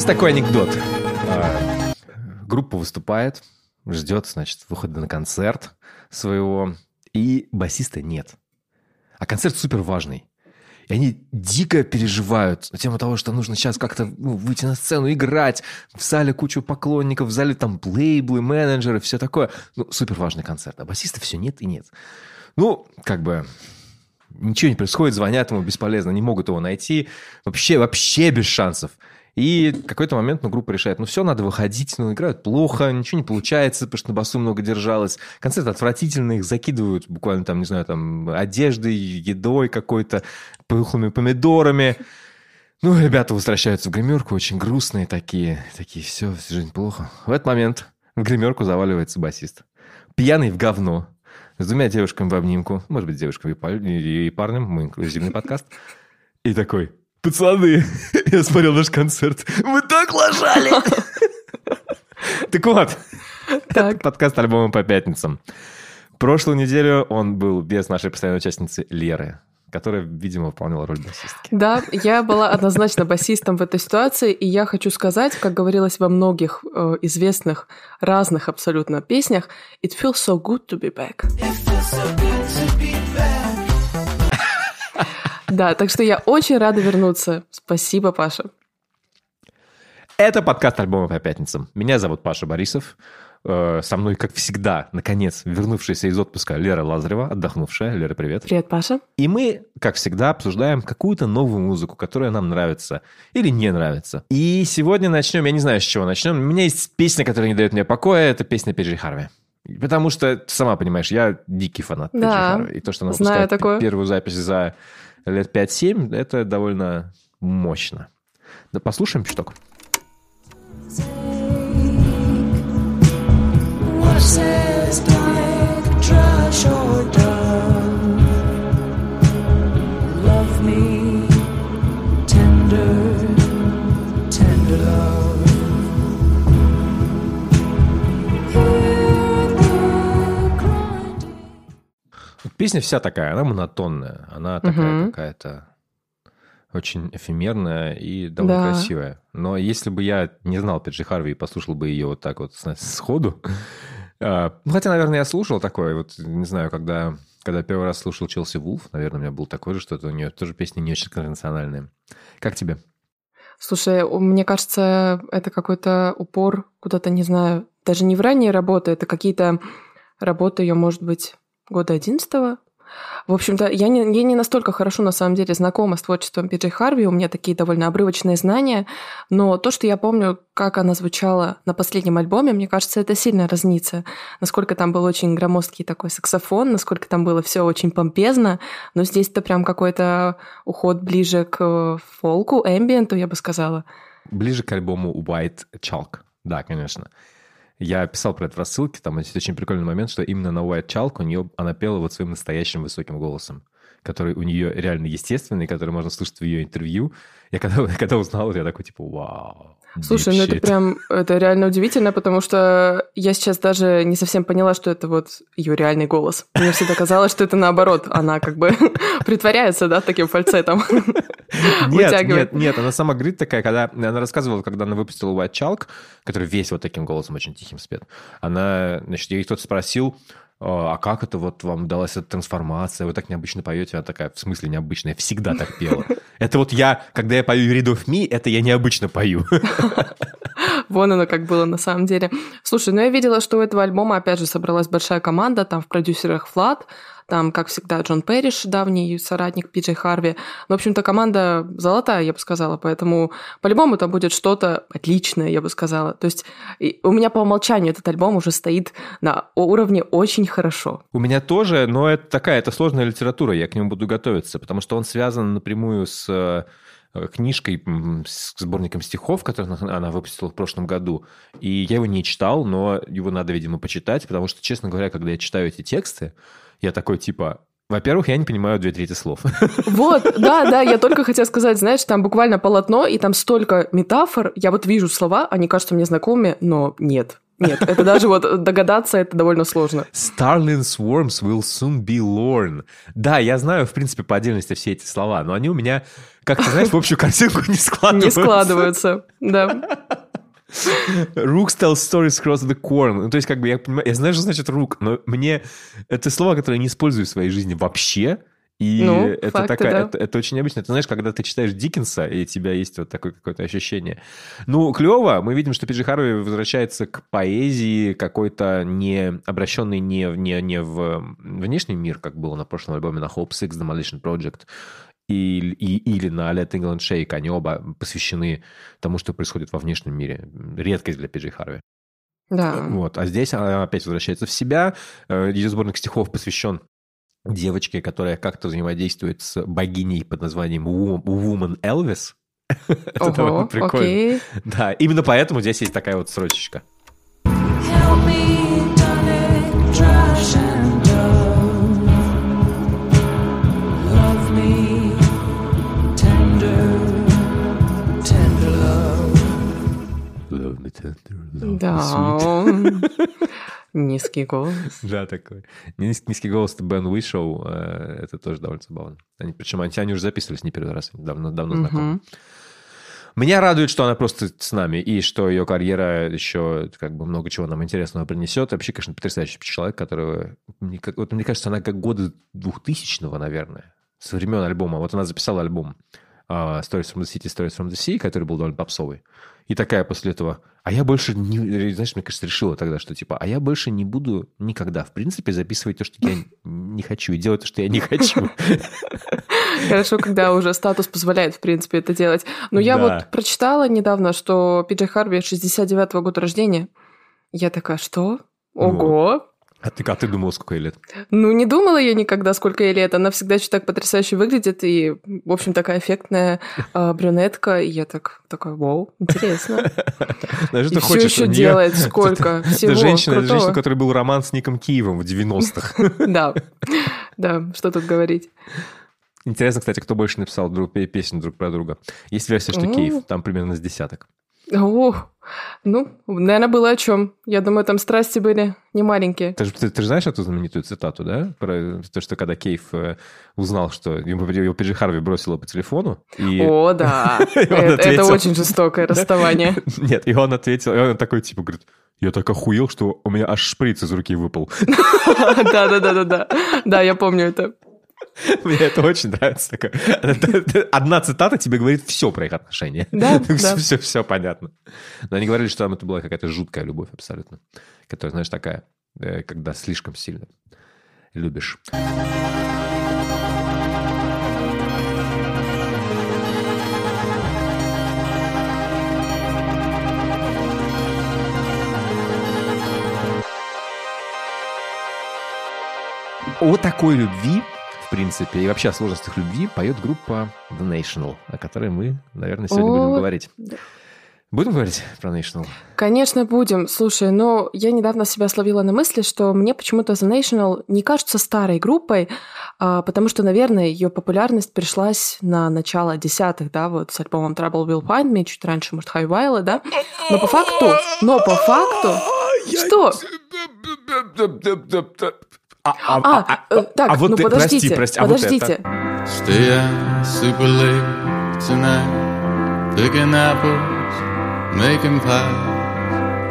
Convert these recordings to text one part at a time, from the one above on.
Есть такой анекдот. А, группа выступает, ждет, значит, выхода на концерт своего, и басиста нет. А концерт супер важный. И они дико переживают на тему того, что нужно сейчас как-то ну, выйти на сцену, играть. В зале кучу поклонников, в зале там лейблы, менеджеры, все такое. Ну, супер важный концерт. А басиста все нет и нет. Ну, как бы ничего не происходит, звонят ему бесполезно, не могут его найти. Вообще, вообще без шансов. И в какой-то момент ну, группа решает, ну все, надо выходить, ну играют плохо, ничего не получается, потому что на басу много держалось. Концерт отвратительный, их закидывают буквально там, не знаю, там одеждой, едой какой-то, пухлыми помидорами. Ну, ребята возвращаются в гримерку, очень грустные такие, такие, все, жизнь плохо. В этот момент в гримерку заваливается басист. Пьяный в говно, с двумя девушками в обнимку, может быть, девушками и парнем, мы инклюзивный подкаст, и такой, Пацаны, я смотрел наш концерт. Мы так лажали! Так вот, так. подкаст альбома по пятницам. Прошлую неделю он был без нашей постоянной участницы Леры, которая, видимо, выполняла роль басистки. Да, я была однозначно басистом в этой ситуации, и я хочу сказать, как говорилось во многих э, известных, разных абсолютно песнях, «It feels so good to be back». It feels so good Да, так что я очень рада вернуться. Спасибо, Паша. Это подкаст альбома по пятницам. Меня зовут Паша Борисов. Э, со мной, как всегда, наконец, вернувшаяся из отпуска Лера Лазарева, отдохнувшая. Лера, привет. Привет, Паша. И мы, как всегда, обсуждаем какую-то новую музыку, которая нам нравится или не нравится. И сегодня начнем, я не знаю, с чего начнем. У меня есть песня, которая не дает мне покоя, это песня Пиджи Харви. Потому что, сама понимаешь, я дикий фанат да, Пиджи Харви. И то, что она выпускает такое. первую запись за лет 5-7, это довольно мощно. Да послушаем чуток. Love Песня вся такая, она монотонная, она такая угу. какая-то очень эфемерная и довольно да. красивая. Но если бы я не знал Пиджи Харви и послушал бы ее вот так вот сходу, а, ну, хотя, наверное, я слушал такое, вот, не знаю, когда, когда первый раз слушал Челси Вулф, наверное, у меня был такой же, что-то у нее тоже песни не очень конвенциональные. Как тебе? Слушай, мне кажется, это какой-то упор куда-то, не знаю, даже не в ранние работы, это какие-то работы ее, может быть, года 11 в общем-то, я не, я не настолько хорошо, на самом деле, знакома с творчеством Пиджей Харви, у меня такие довольно обрывочные знания, но то, что я помню, как она звучала на последнем альбоме, мне кажется, это сильно разнится. Насколько там был очень громоздкий такой саксофон, насколько там было все очень помпезно, но здесь это прям какой-то уход ближе к фолку, эмбиенту, я бы сказала. Ближе к альбому White Chalk, да, конечно. Я писал про это в рассылке, там есть очень прикольный момент, что именно на White Chalk у нее, она пела вот своим настоящим высоким голосом, который у нее реально естественный, который можно слушать в ее интервью. Я когда, когда узнал, я такой, типа, вау, Слушай, ну это прям, это реально удивительно, потому что я сейчас даже не совсем поняла, что это вот ее реальный голос. Мне всегда казалось, что это наоборот, она как бы притворяется, да, таким фальцетом. Нет, нет, нет, она сама говорит такая, когда она рассказывала, когда она выпустила White Chalk, который весь вот таким голосом очень тихим спет, она, значит, ей кто-то спросил, а как это вот вам удалась эта трансформация, вы так необычно поете, она такая, в смысле необычно, я всегда так пела. Это вот я, когда я пою Read of Me, это я необычно пою. Вон оно как было на самом деле. Слушай, ну я видела, что у этого альбома, опять же, собралась большая команда, там в продюсерах Влад, там, как всегда, Джон Перриш, давний соратник Пиджей Харви. Ну, в общем-то, команда золотая, я бы сказала, поэтому по-любому там будет что-то отличное, я бы сказала. То есть у меня по умолчанию этот альбом уже стоит на уровне очень хорошо. У меня тоже, но это такая, это сложная литература, я к нему буду готовиться, потому что он связан напрямую с э, книжкой, с сборником стихов, который она выпустила в прошлом году. И я его не читал, но его надо, видимо, почитать, потому что, честно говоря, когда я читаю эти тексты, я такой, типа, во-первых, я не понимаю две трети слов. Вот, да, да, я только хотела сказать, знаешь, там буквально полотно, и там столько метафор. Я вот вижу слова, они кажутся мне знакомыми, но нет. Нет, это даже вот догадаться, это довольно сложно. Starling swarms will soon be lorn. Да, я знаю, в принципе, по отдельности все эти слова, но они у меня, как ты знаешь, в общую картинку не складываются. Не складываются, да. Rooks tell stories across the corn. Ну, то есть, как бы, я понимаю, я знаю, что значит рук, но мне это слово, которое я не использую в своей жизни вообще, и Ну, это, факты, такая, да. это, это очень необычно. Ты знаешь, когда ты читаешь Диккенса, и у тебя есть вот такое какое-то ощущение. Ну, клево. Мы видим, что Пиджи Харви возвращается к поэзии какой-то не обращенный не, в- не, не в внешний мир, как было на прошлом альбоме на Hope Six Demolition Project, и, и- или на Let England Shake. Они оба посвящены тому, что происходит во внешнем мире. Редкость для Пиджи Харви. Да. Вот. А здесь она опять возвращается в себя. Э, Ее сборник стихов посвящен девочке, которая как-то взаимодействует с богиней под названием Wo- Woman Elvis. Это довольно Ого, прикольно. окей. Да, именно поэтому здесь есть такая вот строчечка. Help me, Да. Низкий голос. Да, такой. Низ- Низкий голос Бен Уишоу, э, это тоже довольно забавно. Они, причем они, они уже записывались не первый раз, давно, давно знакомы. Мгм. Меня радует, что она просто с нами, и что ее карьера еще как бы много чего нам интересного принесет. Вообще, конечно, потрясающий человек, которого... мне Вот мне кажется, она как года 2000-го, наверное, со времен альбома. Вот она записала альбом а, Stories from the City, Stories from the Sea, который был довольно попсовый. И такая после этого... А я больше не... Знаешь, мне кажется, решила тогда, что типа, а я больше не буду никогда, в принципе, записывать то, что я не хочу, и делать то, что я не хочу. Хорошо, когда уже статус позволяет, в принципе, это делать. Но я вот прочитала недавно, что Пиджей Харви 69-го года рождения. Я такая, что? Ого! А ты, а ты думала, сколько ей лет? Ну, не думала я никогда, сколько ей лет. Она всегда еще так потрясающе выглядит. И, в общем, такая эффектная а, брюнетка. И я так, такая, вау, интересно. Знаешь, ты все еще делает сколько всего женщина, женщина, у которой был роман с Ником Киевом в 90-х. Да, да, что тут говорить. Интересно, кстати, кто больше написал друг, пе- песню друг про друга. Есть версия, что О. Киев, там примерно с десяток. О, ну, наверное, было о чем. Я думаю, там страсти были не маленькие. Ты ты, ты же знаешь эту знаменитую цитату, да? Про то, что когда Кейв э, узнал, что ему, его Пиджи Харви бросила по телефону, и... О, да. Это очень жестокое расставание. Нет, и он ответил, и он такой, типа, говорит, я так охуел, что у меня аж шприц из руки выпал. Да, да, да, да, да. Да, я помню это. Мне это очень нравится. Одна цитата тебе говорит все про их отношения. Да, да. все, все понятно. Но они говорили, что там это была какая-то жуткая любовь абсолютно. Которая, знаешь, такая, э, когда слишком сильно любишь. О такой любви, принципе, и вообще о сложностях любви поет группа The National, о которой мы, наверное, сегодня О, будем говорить. да. Будем говорить про National? Конечно, будем. Слушай, ну, я недавно себя словила на мысли, что мне почему-то The National не кажется старой группой, а, потому что, наверное, ее популярность пришлась на начало десятых, да, вот с альбомом Trouble Will Find Me, чуть раньше, может, High Violet, да? Но по факту, но по факту... Что? А, а, А, э, так, а вот ну ты- подождите, прости, прости, а вот это? подождите. Stay out super late tonight, picking apples, making pie.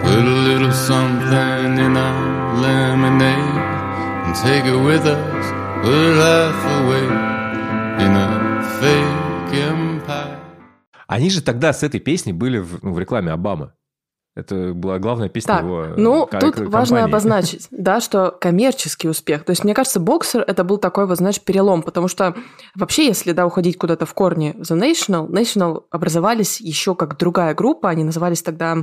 Put a little something in our lemonade and take it with us. We'll laugh away in a fake empire. Они же тогда с этой песней были в, ну, в рекламе Обамы. Это была главная песня Так, его ну, ко- тут к- важно компании. обозначить, да, что коммерческий успех. То есть, мне кажется, боксер это был такой вот, знаешь, перелом, потому что вообще, если, да, уходить куда-то в корни The National, National образовались еще как другая группа, они назывались тогда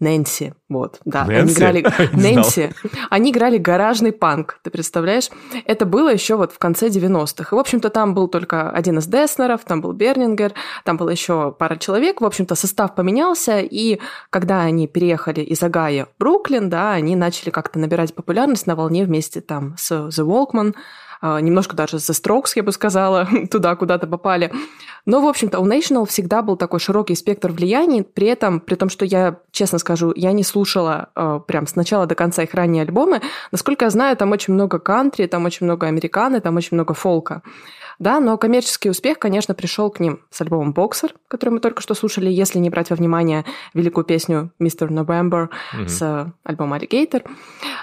Нэнси, вот, да. Они Нэнси? играли... Не знал. Нэнси. Они играли гаражный панк, ты представляешь? Это было еще вот в конце 90-х. И, в общем-то, там был только один из Деснеров, там был Бернингер, там было еще пара человек. В общем-то, состав поменялся, и когда они переехали из Агая в Бруклин, да, они начали как-то набирать популярность на волне вместе там с The Walkman, немножко даже The Strokes, я бы сказала, туда куда-то попали. Но, в общем-то, у National всегда был такой широкий спектр влияний, при этом, при том, что я, честно скажу, я не слушала э, прям с начала до конца их ранние альбомы. Насколько я знаю, там очень много кантри, там очень много американы, там очень много фолка. Да, но коммерческий успех, конечно, пришел к ним с альбомом «Боксер», который мы только что слушали, если не брать во внимание великую песню «Mr. November» Мгм. с э, альбома «Alligator».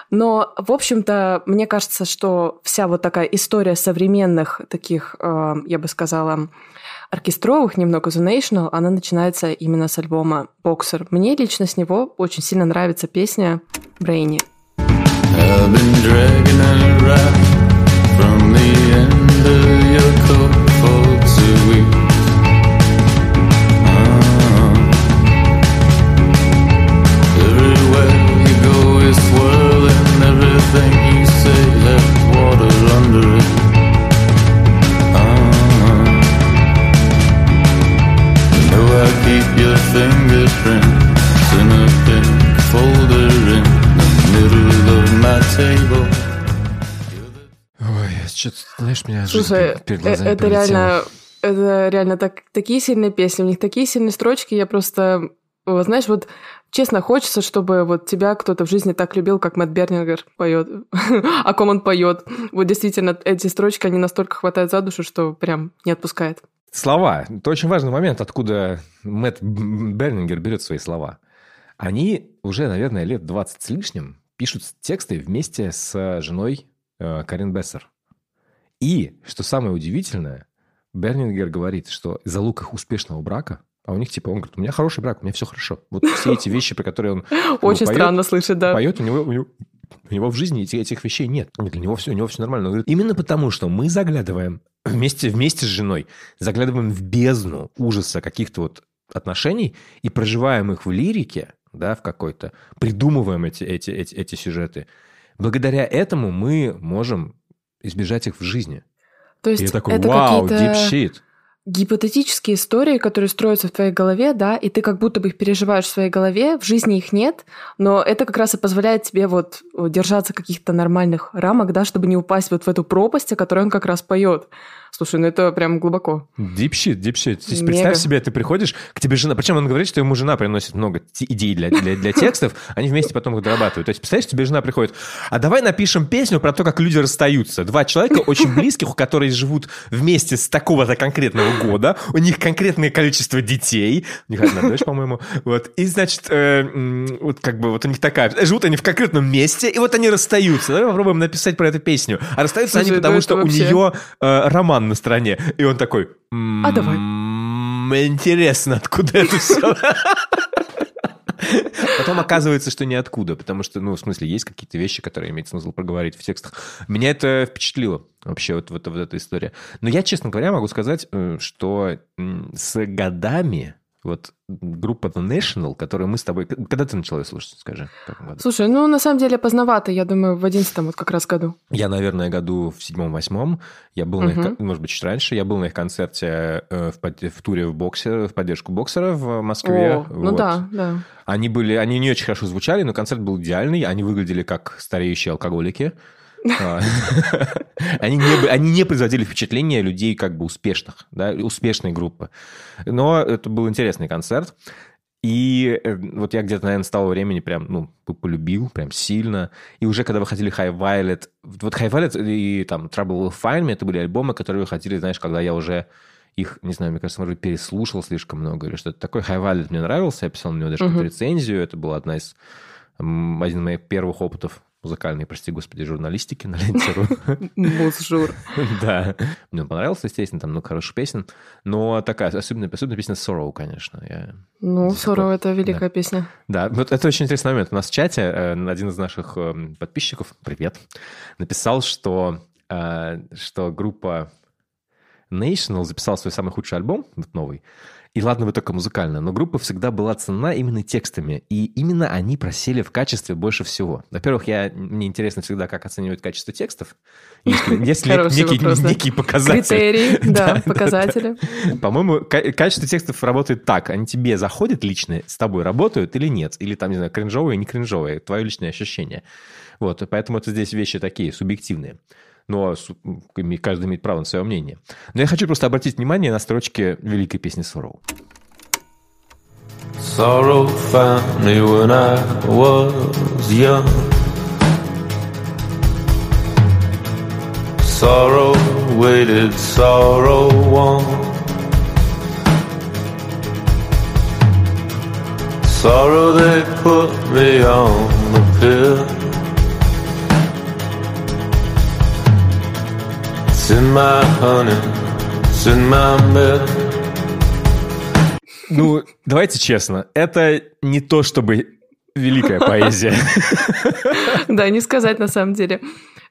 Но, в общем-то, мне кажется, что вся вот такая история современных таких, э, я бы сказала, оркестровых немного The National, она начинается именно с альбома «Боксер». Мне лично с него очень сильно нравится песня «Брейни». I've been dragging a table. Ой, что-то, знаешь, меня Слушай, перед- перед э- глазами это пролетела. реально, это реально так, такие сильные песни, у них такие сильные строчки, я просто, вот знаешь, вот честно хочется, чтобы вот тебя кто-то в жизни так любил, как Мэтт Бернингер поет, о ком он поет. Вот действительно, эти строчки, они настолько хватают за душу, что прям не отпускает. Слова. Это очень важный момент, откуда Мэтт Бернингер берет свои слова. Они уже, наверное, лет 20 с лишним пишут тексты вместе с женой э, Карин Бессер. И, что самое удивительное, Бернингер говорит, что залог их успешного брака, а у них типа, он говорит, у меня хороший брак, у меня все хорошо. Вот все эти вещи, про которые он Очень поет, странно слышать, да. поет, у него, у него, у него в жизни эти- этих вещей нет. Для него все, у него все нормально. Он говорит, именно потому, что мы заглядываем вместе, вместе с женой, заглядываем в бездну ужаса каких-то вот отношений и проживаем их в лирике, да, в какой-то, придумываем эти, эти, эти, эти сюжеты. Благодаря этому мы можем избежать их в жизни. То И есть я такой, это вау, shit. гипотетические истории, которые строятся в твоей голове, да, и ты как будто бы их переживаешь в своей голове, в жизни их нет, но это как раз и позволяет тебе вот держаться каких-то нормальных рамок, да, чтобы не упасть вот в эту пропасть, о которой он как раз поет. Слушай, ну это прям глубоко. То есть Мега. представь себе, ты приходишь, к тебе жена... Причем он говорит, что ему жена приносит много идей для, для, для текстов, они вместе потом их дорабатывают. То есть представляешь, тебе жена приходит, а давай напишем песню про то, как люди расстаются. Два человека очень близких, которые живут вместе с такого-то конкретного года, у них конкретное количество детей, у них одна дочь, по-моему, вот, и, значит, э, вот как бы вот у них такая... Живут они в конкретном месте, и вот они расстаются. Давай попробуем написать про эту песню. А расстаются они Слушай, ну потому, что у вообще- нее э, роман на стороне. И он такой... А давай. «М, Интересно, откуда это все? Потом оказывается, что ниоткуда, потому что, ну, в смысле, есть какие-то вещи, которые имеет смысл проговорить в текстах. Меня это впечатлило вообще, вот, вот, вот эта история. Но я, честно говоря, могу сказать, э, что с годами вот группа The National, которую мы с тобой... Когда ты начала ее слушать, скажи? Слушай, ну на самом деле поздновато, я думаю, в одиннадцатом вот как раз году. Я, наверное, году в седьмом-восьмом. Я был на их, может быть, чуть раньше. Я был на их концерте э, в, под- в туре в боксе, в поддержку боксера в Москве. О, ну Вот. да, да. Они были, они не очень хорошо звучали, но концерт был идеальный. Они выглядели как стареющие алкоголики. А, Они не, они не производили впечатления людей как бы успешных, да, успешной группы. Но это был интересный концерт. И э, вот я где-то, наверное, с того времени прям, ну, полюбил, прям сильно. И уже когда выходили High Violet, вот High Violet и там Trouble Will Find Me, это были альбомы, которые выходили, знаешь, когда я уже их, не знаю, мне кажется, может быть, переслушал слишком много или что-то такое. High Violet мне нравился, я писал на него даже какую-то рецензию. Это была одна из, один из моих первых опытов музыкальной, прости господи, журналистики на ленте.ру. Музжур. Да. Мне он понравился, естественно, там много хороших песен. Но такая, особенно, особенно песня Sorrow, конечно. Я... Ну, пор. это великая песня. Да, вот это очень интересный момент. У нас в чате э, один из наших э, подписчиков, привет, написал, что, э, что группа National записала свой самый худший альбом, вот новый, и ладно бы только музыкально, но группа всегда была ценна именно текстами, и именно они просели в качестве больше всего. Во-первых, я, мне интересно всегда, как оценивать качество текстов, вопрос, да. некий показатель. Критерии, да, показатели. По-моему, ка- качество текстов работает так. Они тебе заходят лично, с тобой работают или нет. Или там, не знаю, кринжовые, не кринжовые. Твое личное ощущение. Вот, поэтому это здесь вещи такие, субъективные. Но каждый имеет право на свое мнение. Но я хочу просто обратить внимание на строчки великой песни Sorrow. Sorrow found me when I was young. Sorrow waited, sorrow won. Sorrow they put me on the pill. Ну, давайте честно, это не то чтобы великая поэзия. Да, не сказать на самом деле.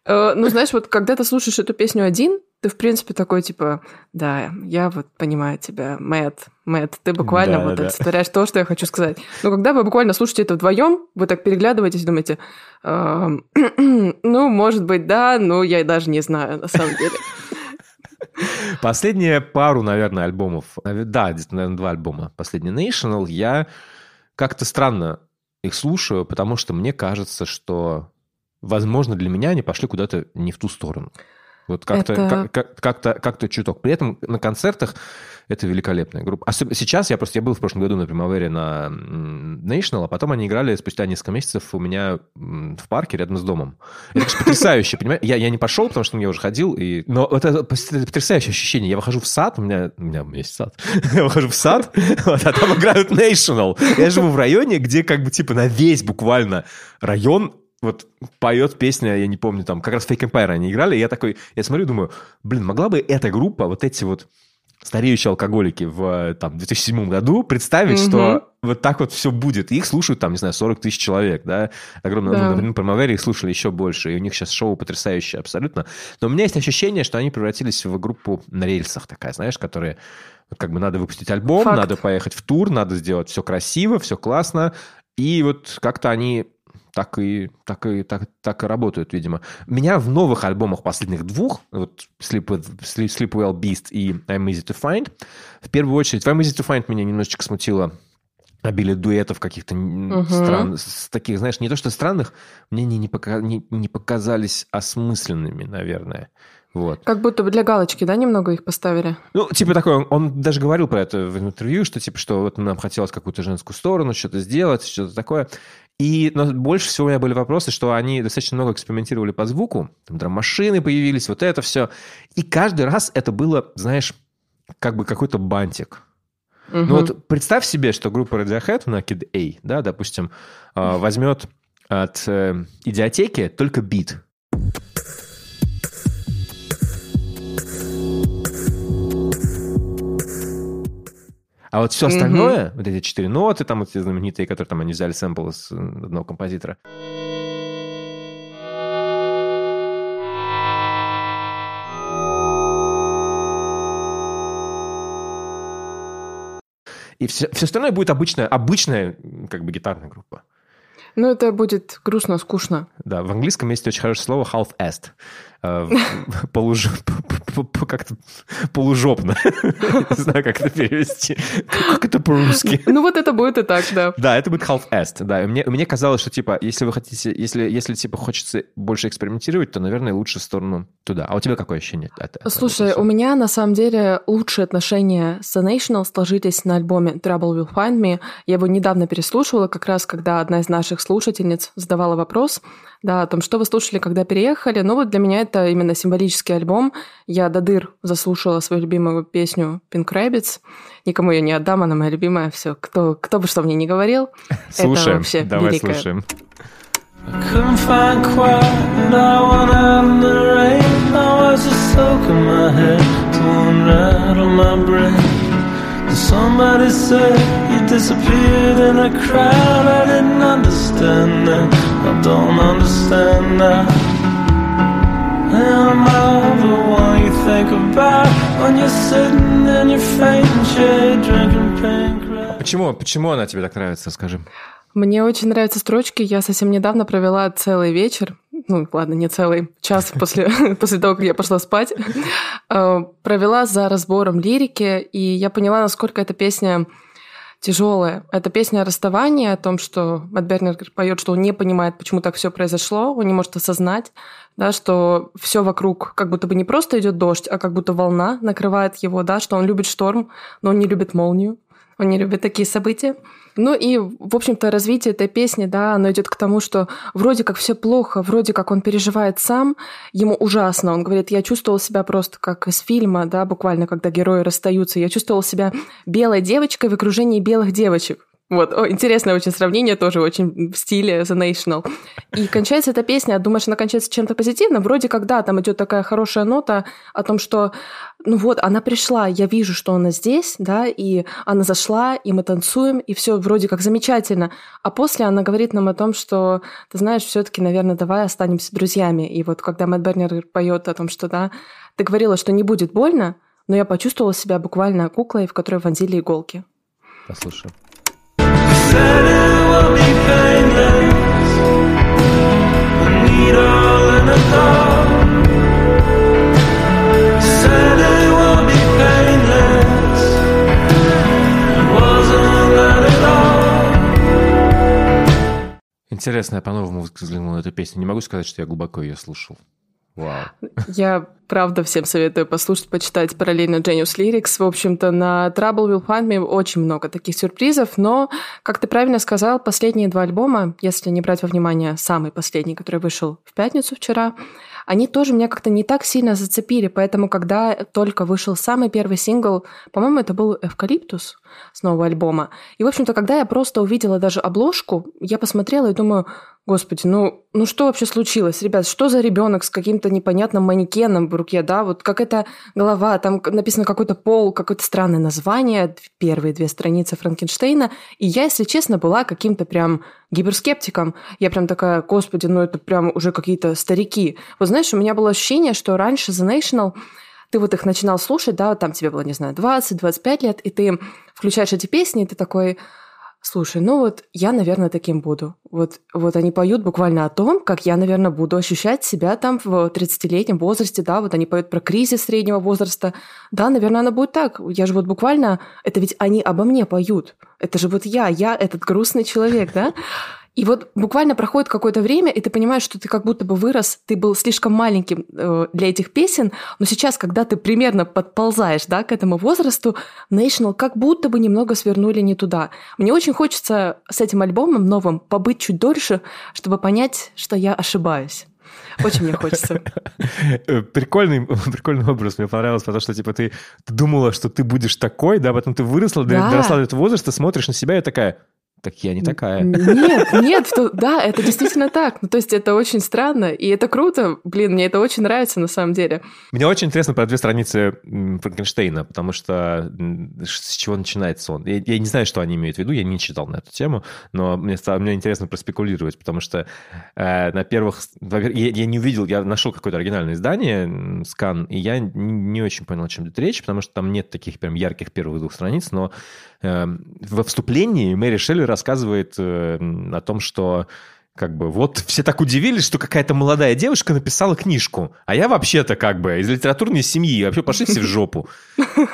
Э, Ну, знаешь, вот когда ты слушаешь эту песню один, ты, в принципе, такой, типа, да, я вот понимаю тебя, Мэтт, Мэтт, ты буквально Да, вот да. олицетворяешь то, что я хочу сказать. Но когда вы буквально слушаете это вдвоем, вы так переглядываетесь, думаете, «Эм, ну, может быть, да, но я даже не знаю, на самом деле. Последние пару, наверное, альбомов, наве- да, наверное, два альбома, последний National, я как-то странно их слушаю, потому что мне кажется, что, возможно, для меня они пошли куда-то не в ту сторону. Вот как-то, Это- как- как- как-то, как-то чуток. При этом на концертах это великолепная группа. Особ- Сейчас я просто, я был в прошлом году на Примавере на National, а потом они играли спустя несколько месяцев у меня в парке рядом с домом. Это, конечно, потрясающе, понимаешь? Я, я не пошел, потому что я уже ходил, и... но это, это потрясающее ощущение. Я выхожу в сад, у меня, у меня есть сад, я выхожу в сад, вот, а там играют National. Я живу в районе, где как бы типа на весь буквально район вот поет песня, я не помню, там как раз Fake Empire они играли, и я такой, я смотрю, думаю, блин, могла бы эта группа, вот эти вот стареющие алкоголики в там, 2007 году представить, Мгм. что вот так вот все будет. И их слушают там, не знаю, 40 тысяч человек, да. Огромное, Да. ну, на Primavera их слушали еще больше, и у них сейчас шоу потрясающее абсолютно. Но у меня есть ощущение, что они превратились в группу на рельсах такая, знаешь, которые как бы надо выпустить альбом, Факт. надо поехать в тур, надо сделать все красиво, все классно. И вот как-то они так и, так, и, так, так и работают, видимо. Меня в новых альбомах последних двух, вот Sleep, with, Sleep, Sleep Well Beast и I'm Easy to Find, в первую очередь, I'm Easy to Find меня немножечко смутило обилие дуэтов каких-то Мгм. стран, с таких, знаешь, не то что странных, мне они не, пока- не, не показались осмысленными, наверное. Вот. Как будто бы для галочки, да, немного их поставили? Ну, типа такой, он, он даже говорил про это в интервью, что типа, что вот нам хотелось какую-то женскую сторону, что-то сделать, что-то такое. И но больше всего у меня были вопросы, что они достаточно много экспериментировали по звуку, там драм-машины появились, вот это все. И каждый раз это было, знаешь, как бы какой-то бантик. Ну Мгм. вот представь себе, что группа Radiohead на Kid A, да, допустим, э, возьмет от э, идиотеки только бит. А вот все остальное, вот эти четыре ноты, там вот эти знаменитые, которые там они взяли сэмпл с одного композитора, и все, все остальное будет обычная, обычная как бы гитарная группа. Ну, это будет грустно, скучно. Да, в английском есть очень хорошее слово half-assed. Э, Как-то полужопно. Не знаю, как это перевести. Как это по-русски? Ну, вот это будет и так, да. Да, это будет half-assed, да. Мне, мне казалось, что, типа, если вы хотите, если, если, типа, хочется больше экспериментировать, то, наверное, лучше в сторону туда. А у тебя какое ощущение? от этого Слушай, у меня на самом деле лучшие отношения с The National сложились на альбоме Trouble Will Find Me. Я его недавно переслушивала, как раз когда одна из наших слушательниц задавала вопрос, да, о том, что вы слушали, когда переехали. Ну вот для меня это именно символический альбом. Я до дыр заслушала свою любимую песню Pink Rabbits. Никому ее не отдам, она моя любимая. Все, кто, кто бы что мне не говорил, это Слушаем, вообще давай великое. слушаем. I couldn't find quiet and I went out in the rain. I was just soaking my head to unrattle my brain. Then somebody said you disappeared in a crowd. I didn't understand that. I don't understand now. Am I the one you think about when you're sitting in your fainting chair drinking pink? Почему, почему она тебе так нравится, скажи? Мне очень нравятся строчки. Я совсем недавно провела целый вечер, ну ладно, не целый, час после, после того, как я пошла спать, э, провела за разбором лирики, и я поняла, насколько эта песня тяжелая. Это песня о расставании, о том, что Мэтт Бернергер поет, что он не понимает, почему так все произошло, он не может осознать, да, что все вокруг как будто бы не просто идет дождь, а как будто волна накрывает его, да, что он любит шторм, но он не любит молнию, он не любит такие события. Ну и, в общем-то, развитие этой песни, да, оно идет к тому, что вроде как все плохо, вроде как он переживает сам, ему ужасно. Он говорит, я чувствовал себя просто как из фильма, да, буквально, когда герои расстаются. Я чувствовал себя белой девочкой в окружении белых девочек. Вот, О, интересное очень сравнение, тоже очень в стиле The National. И кончается эта песня, думаешь, она кончается чем-то позитивным? Вроде как, да, там идет такая хорошая нота о том, что, ну вот, она пришла, я вижу, что она здесь, да, и она зашла, и мы танцуем, и все вроде как замечательно. А после она говорит нам о том, что, ты знаешь, все-таки, наверное, давай останемся друзьями. И вот когда Мэтт Бернер поет о том, что, да, ты говорила, что не будет больно, но я почувствовала себя буквально куклой, в которой вонзили иголки. Послушаем. Said it will be painless. A needle in a dog. Интересно, я по-новому взглянул на эту песню. Не могу сказать, что я глубоко ее слушал. Вау. Я правда всем советую послушать, почитать параллельно Genius Lyrics. В общем-то, на Trouble Will Find Me очень много таких сюрпризов, но, как ты правильно сказал, последние два альбома, если не брать во внимание самый последний, который вышел в пятницу вчера, они тоже меня как-то не так сильно зацепили, поэтому, когда только вышел самый первый сингл, по-моему, это был «Эвкалиптус» с нового альбома, и, в общем-то, когда я просто увидела даже обложку, я посмотрела и думаю, Господи, ну, ну что вообще случилось, ребят? Что за ребенок с каким-то непонятным манекеном в руке, да? Вот какая-то голова, там написано какой-то пол, какое-то странное название, первые две страницы Франкенштейна. И я, если честно, была каким-то прям гиперскептиком. Я прям такая, господи, ну это прям уже какие-то старики. Вот знаешь, у меня было ощущение, что раньше The National ты вот их начинал слушать, да, там тебе было, не знаю, 20-25 лет, и ты включаешь эти песни, и ты такой, Слушай, ну вот я, наверное, таким буду. Вот, вот они поют буквально о том, как я, наверное, буду ощущать себя там в 30-летнем возрасте, да, вот они поют про кризис среднего возраста. Да, наверное, она будет так. Я же вот буквально... Это ведь они обо мне поют. Это же вот я, я этот грустный человек, да? И вот буквально проходит какое-то время, и ты понимаешь, что ты как будто бы вырос, ты был слишком маленьким э, для этих песен, но сейчас, когда ты примерно подползаешь да, к этому возрасту, National как будто бы немного свернули не туда. Мне очень хочется с этим альбомом новым побыть чуть дольше, чтобы понять, что я ошибаюсь. Очень мне хочется. Э, Прикольный, прикольный образ, мне понравилось, потому что, типа, ты, ты думала, что ты будешь такой, да, потом ты выросла, Да. доросла до этого возраста, смотришь на себя и такая, так я не такая. Нет, нет, то- да, это действительно так. Ну, то есть это очень странно, и это круто. Блин, мне это очень нравится на самом деле. Мне очень интересно про две страницы Франкенштейна, потому что с чего начинается он. Я, я не знаю, что они имеют в виду, я не читал на эту тему, но мне, стало, мне интересно проспекулировать, потому что э, на первых... во-первых, Я, я не увидел, я нашел какое-то оригинальное издание, скан, и я не, не очень понял, о чем идет речь, потому что там нет таких прям ярких первых двух страниц, но э, во вступлении Мэри Шелли рассказывает э, о том, что как бы вот все так удивились, что какая-то молодая девушка написала книжку, а я вообще-то как бы из литературной семьи, вообще пошли все в жопу.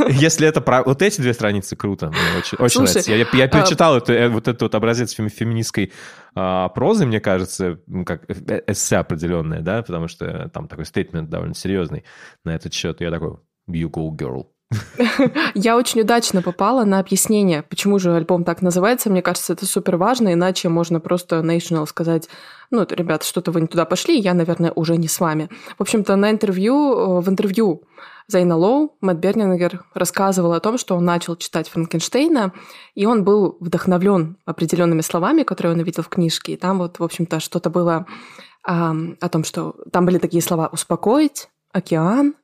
Если это про... Вот эти две страницы круто, мне очень, очень Слушай, нравится. Я, я а- перечитал это, э, вот этот вот образец феми- феминистской а, прозы, мне кажется, как э- эссе определенное, да, потому что там такой стейтмент довольно серьезный на этот счет. Я такой, you go, girl. Я очень удачно попала на объяснение, почему же альбом так называется. Мне кажется, это супер важно, иначе можно просто National сказать, ну, это, ребята, что-то вы не туда пошли, я, наверное, уже не с вами. В общем-то, на интервью, э, в интервью Зайна Лоу Мэтт Бернингер рассказывал о том, что он начал читать Франкенштейна, и он был вдохновлен определенными словами, которые он увидел в книжке. И там вот, в общем-то, что-то было ам, о том, что там были такие слова «успокоить», «океан»,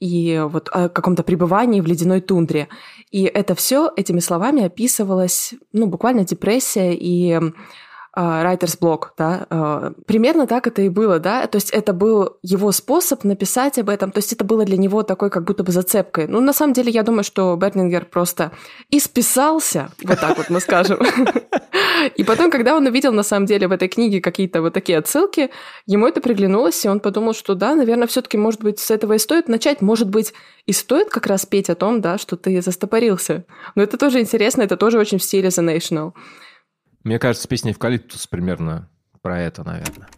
и вот о каком-то пребывании в ледяной тундре. И это все этими словами описывалось, ну, буквально депрессия и block, да, а, примерно так это и было, да, то есть это был его способ написать об этом, то есть это было для него такой как будто бы зацепкой. Ну, на самом деле, я думаю, что Бернингер просто исписался, вот так вот мы скажем. И потом, когда он увидел, на самом деле, в этой книге какие-то вот такие отсылки, ему это приглянулось, и он подумал, что да, наверное, все-таки, может быть, с этого и стоит начать, может быть, и стоит как раз петь о том, да, что ты застопорился. Но это тоже интересно, это тоже очень в стиле The National. Мне кажется, песня «Эвкалиптус» примерно про это, наверное.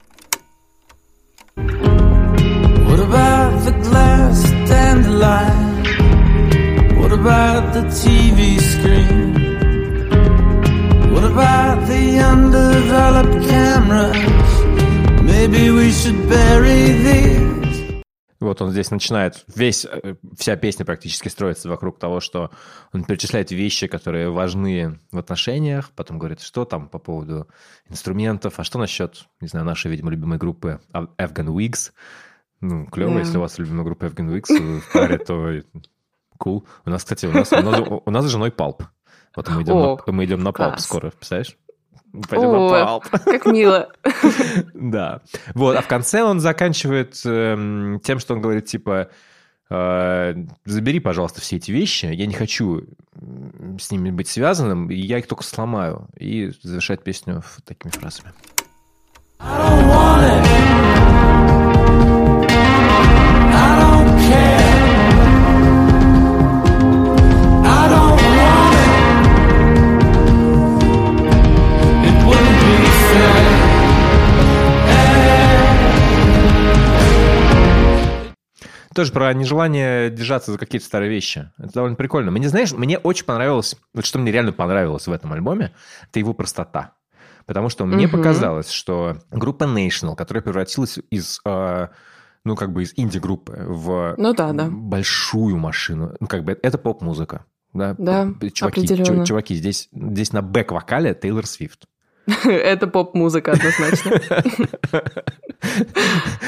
Maybe we should bury these. Вот он здесь начинает, весь, э, вся песня практически строится вокруг того, что он перечисляет вещи, которые важны в отношениях, потом говорит, что там по поводу инструментов, а что насчет, не знаю, нашей, видимо, любимой группы Afghan Wigs. Ну, клево, Да. если у вас любимая группа Afghan Wigs в паре, то cool. У нас, кстати, у нас, у нас, у нас с женой палп. Вот мы идем, О, на, мы идем на палп скоро, представляешь? Пойдем на О, как мило. Да. Вот, а в конце он заканчивает эм, тем, что он говорит, типа, э, забери, пожалуйста, все эти вещи, я не хочу с ними быть связанным, и я их только сломаю. И завершает песню такими фразами. I don't want it. Тоже про нежелание держаться за какие-то старые вещи. Это довольно прикольно. Мне, знаешь, мне очень понравилось, вот что мне реально понравилось в этом альбоме, это его простота. Потому что мне Мгм. показалось, что группа National, которая превратилась из, э, ну, как бы из инди-группы в Ну да, да. большую машину, ну, как бы это поп-музыка. Да, Да, чуваки, определенно. чу- чуваки, здесь, здесь на бэк-вокале Тейлор Свифт. Это поп-музыка однозначно.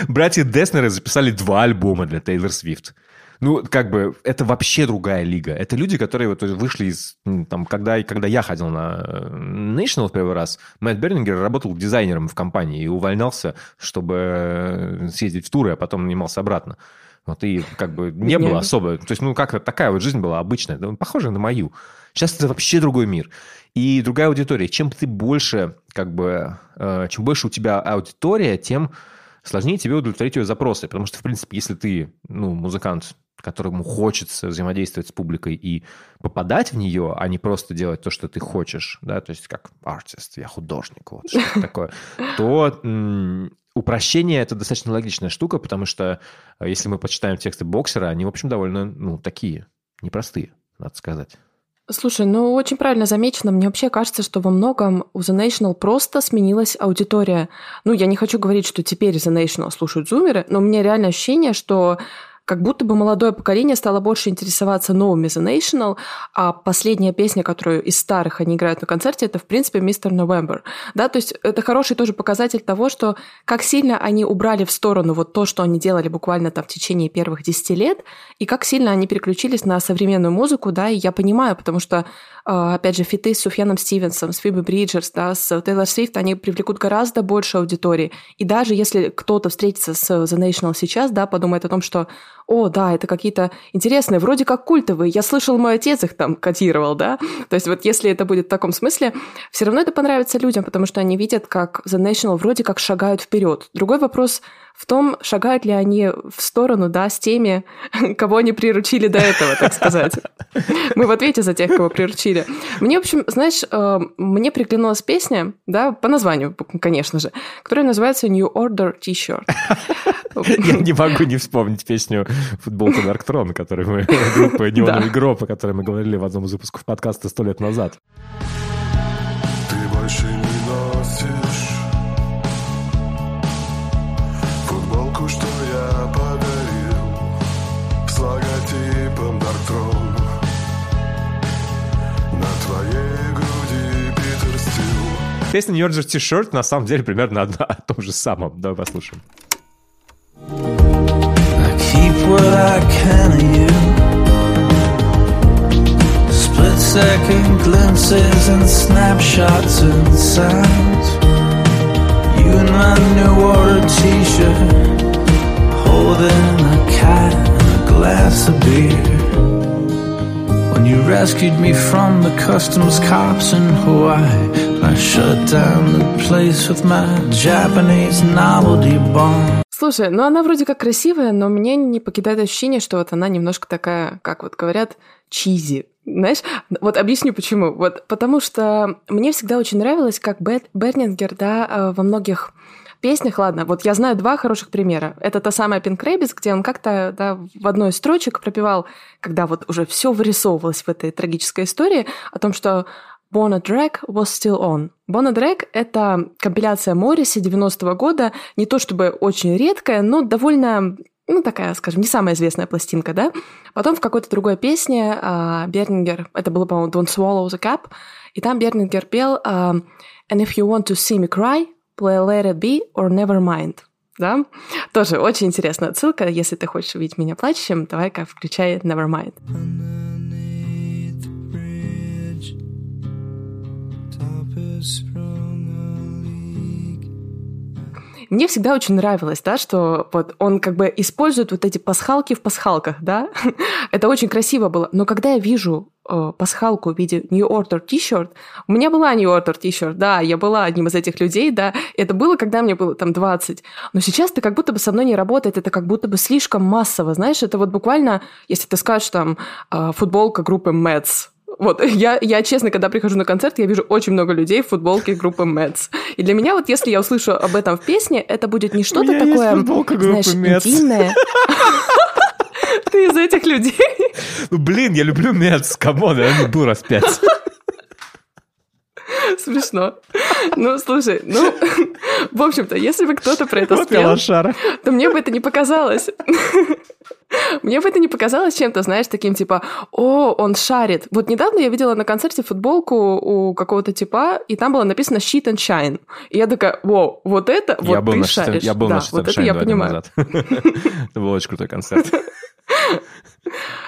Братья Деснеры записали два альбома для Тейлор Свифт. Ну, как бы, это вообще другая лига. Это люди, которые вот вышли из... м, Там, когда, когда я ходил на э, National в первый раз, Мэтт Бернингер работал дизайнером в компании и увольнялся, чтобы э, съездить в туры, а потом нанимался обратно. Вот и как бы не было особо... То есть, ну, как-то такая вот жизнь была обычная, похожая на мою. Сейчас это вообще другой мир. И другая аудитория. Чем ты больше, как бы, э, чем больше у тебя аудитория, тем сложнее тебе удовлетворить ее запросы. Потому что, в принципе, если ты, ну, музыкант, которому хочется взаимодействовать с публикой и попадать в нее, а не просто делать то, что ты хочешь, да, то есть как артист, я художник, вот что такое, то упрощение – это достаточно логичная штука, потому что э, если мы почитаем тексты боксера, они, в общем, довольно, ну, такие, непростые, надо сказать. Слушай, ну очень правильно замечено. Мне вообще кажется, что во многом у The National просто сменилась аудитория. Ну, я не хочу говорить, что теперь The National слушают зумеры, но у меня реально ощущение, что как будто бы молодое поколение стало больше интересоваться новыми The National, а последняя песня, которую из старых они играют на концерте, это, в принципе, Mr. November. Да, то есть это хороший тоже показатель того, что как сильно они убрали в сторону вот то, что они делали буквально там в течение первых 10 лет, и как сильно они переключились на современную музыку, да, и я понимаю, потому что, опять же, фиты с Суфьяном Стивенсом, с Фиби Бриджерс, да, с Тейлор Свифт, они привлекут гораздо больше аудитории. И даже если кто-то встретится с The National сейчас, да, подумает о том, что о, да, это какие-то интересные, вроде как культовые. Я слышал, мой отец их там котировал, да. То есть вот если это будет в таком смысле, все равно это понравится людям, потому что они видят, как The National вроде как шагают вперед. Другой вопрос в том, шагают ли они в сторону, да, с теми, кого они приручили до этого, так сказать. Мы в ответе за тех, кого приручили. Мне, в общем, знаешь, э, мне приглянулась песня, да, по названию, конечно же, которая называется New Order T-shirt. Я не могу не вспомнить песню «Футболка Dark Throne», которую мы, группа «Неоновый гроб», о которой мы говорили в одном из выпусков подкаста сто лет назад. Ты больше не Песня New Order T-shirt на самом деле примерно одна о том же самом. Давай послушаем. I keep what I can of you. Split second glimpses and snapshots and sounds. my new order t-shirt Holding a cat and a glass of beer When you rescued me from the customs cops in Hawaii Слушай, ну она вроде как красивая, но мне не покидает ощущение, что вот она немножко такая, как вот говорят, чизи. Знаешь, вот объясню почему. Вот потому что мне всегда очень нравилось, как Бет, Бернингер, да, э, во многих песнях, ладно, вот я знаю два хороших примера. Это та самая Pink Rabbits, где он как-то да, в одной из строчек пропевал, когда вот уже все вырисовывалось в этой трагической истории, о том, что Bona Drag was still on. Bona Drag — это компиляция Морриси 90-го года, не то чтобы очень редкая, но довольно ну, такая, скажем, не самая известная пластинка, да. Потом в какой-то другой песне а, Бернингер, это было, по-моему, Don't Swallow the Cup, и там Бернингер пел а, And if you want to see me cry, play Let It Be or Never Mind. Да? Тоже очень интересная отсылка. Если ты хочешь увидеть меня плачущим, давай-ка включай Nevermind. Underneath Мне всегда очень нравилось, да, что вот он как бы использует вот эти пасхалки в пасхалках, да. Это очень красиво было. Но когда я вижу э, пасхалку в виде New Order T-shirt, у меня была New Order T-shirt, да, я была одним из этих людей, да. Это было, когда мне было там 20. Но сейчас это как будто бы со мной не работает, это как будто бы слишком массово, знаешь, это вот буквально, если ты скажешь там э, футболка группы METZ, вот, я, я честно, когда прихожу на концерт, я вижу очень много людей в футболке группы METZ. И для меня вот, если я услышу об этом в песне, это будет не что-то есть такое, футболка группы знаешь, METZ. интимное. Ты из этих людей. Ну, блин, я люблю METZ, come on, я был раз пять. Смешно. Ну, слушай, ну, в общем-то, если бы кто-то про это я спел, то мне бы это не показалось. Мне бы это не показалось чем-то, знаешь, таким типа, о, он шарит. Вот недавно я видела на концерте футболку у какого-то типа, и там было написано shit and shine. И я такая, воу, вот это, вот я был ты на шестом- шаришь. я был да, на шестом вот это Шайне я два дня понимаю. назад. Это был очень крутой концерт.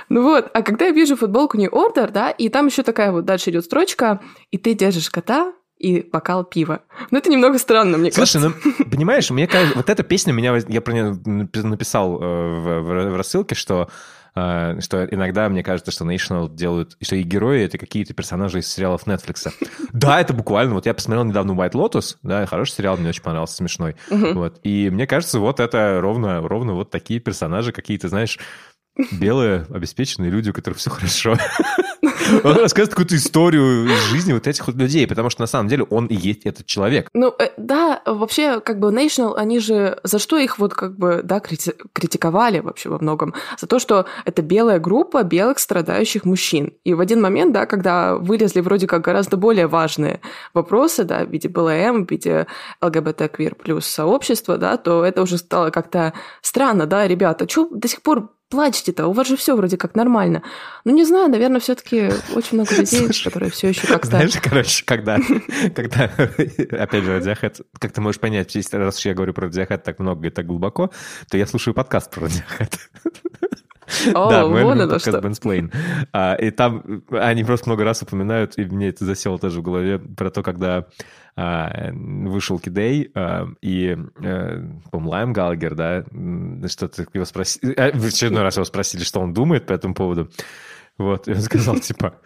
Ну вот, а когда я вижу футболку New Order, да, и там еще такая вот дальше идет строчка, и ты держишь кота и бокал пива. Ну, это немного странно, мне Слушай, кажется. ну, понимаешь, мне кажется, вот эта песня меня... Я про нее напи- написал э, в, в- в рассылке, что э, что иногда мне кажется, что National делают, что и герои это какие-то персонажи из сериалов Netflix. Да, это буквально. Вот я посмотрел недавно White Lotus, да, хороший сериал, мне очень понравился, смешной. Вот. И мне кажется, вот это ровно, ровно вот такие персонажи, какие-то, знаешь, белые, обеспеченные люди, у которых все хорошо. Он рассказывает какую-то историю из жизни вот этих вот людей, потому что на самом деле он и есть этот человек. Ну, э, да, вообще, как бы National, они же... За что их вот как бы, да, крити- критиковали вообще во многом? За то, что это белая группа белых страдающих мужчин. И в один момент, да, когда вылезли вроде как гораздо более важные вопросы, да, в виде БЛМ, в виде ЛГБТ квир плюс сообщества, да, то это уже стало как-то странно, да, ребята, что до сих пор плачете-то? У вас же все вроде как нормально. Ну, не знаю, наверное, все-таки очень много людей, Слушай, которые все еще как-то... Знаешь, короче, когда, когда, опять же, Radiohead, как ты можешь понять, если раз я говорю про Radiohead так много и так глубоко, то я слушаю подкаст про Radiohead. О, Да, любимый оно подкаст что. Mansplain. А, И там они просто много раз упоминают, и мне это засело тоже в голове, про то, когда вышел Кидей, а, и, э, по-моему, Лайм Галгер, да, что-то его спросили, а, в очередной раз его спросили, что он думает по этому поводу. Вот, и он сказал, типа,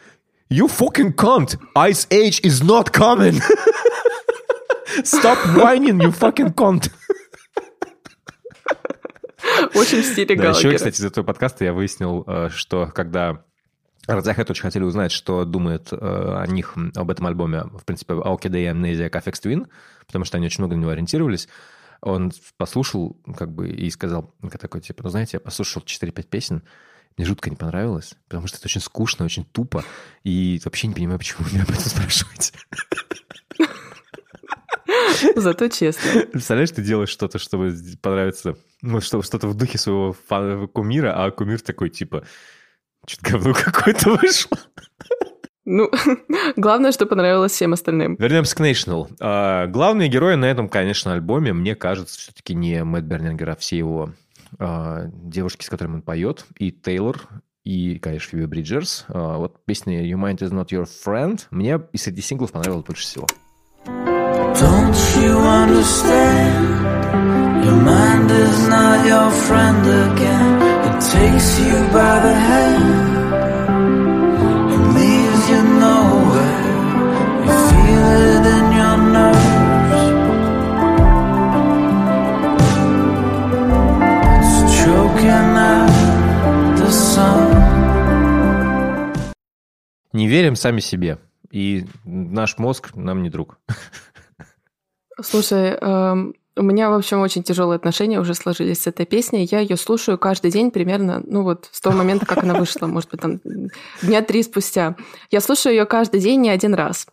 You fucking cunt! Ice Age is not coming! Stop whining, you fucking cunt! Очень в стиле Да, еще, кстати, из этого подкаста я выяснил, э, что когда Radiohead очень хотели узнать, что думает э, о них, об этом альбоме, в принципе, Alkid и Amnesia Caffex Twin, потому что они очень много на него ориентировались, он послушал, как бы, и сказал такой, типа, ну, знаете, я послушал 4-5 песен, мне жутко не понравилось, потому что это очень скучно, очень тупо, и вообще не понимаю, почему вы меня об этом спрашиваете. Зато честно. Представляешь, ты делаешь что-то, чтобы понравиться, ну, что, что-то в духе своего фа- кумира, а кумир такой, типа, что-то говно какое-то вышло. Ну, главное, что понравилось всем остальным. Вернемся к National. А, главные герои на этом, конечно, альбоме, мне кажется, все-таки не Мэтт Бернингер, а все его а, девушки, с которыми он поет, и Тейлор, и, конечно, Фиби Бриджерс. А, вот песня «You Mind Is Not Your Friend» мне и среди синглов понравилась больше всего. Don't you understand? Your mind is not your friend again. It takes you by the hand and leaves you nowhere. You feel it in your nerves. It's choking out the sun. Не верим сами себе. И наш мозг нам не друг. Слушай, эм, у меня, в общем, очень тяжелые отношения уже сложились с этой песней. Я ее слушаю каждый день примерно, ну вот, с того момента, как она вышла, может быть, там дня три спустя. Я слушаю ее каждый день не один раз.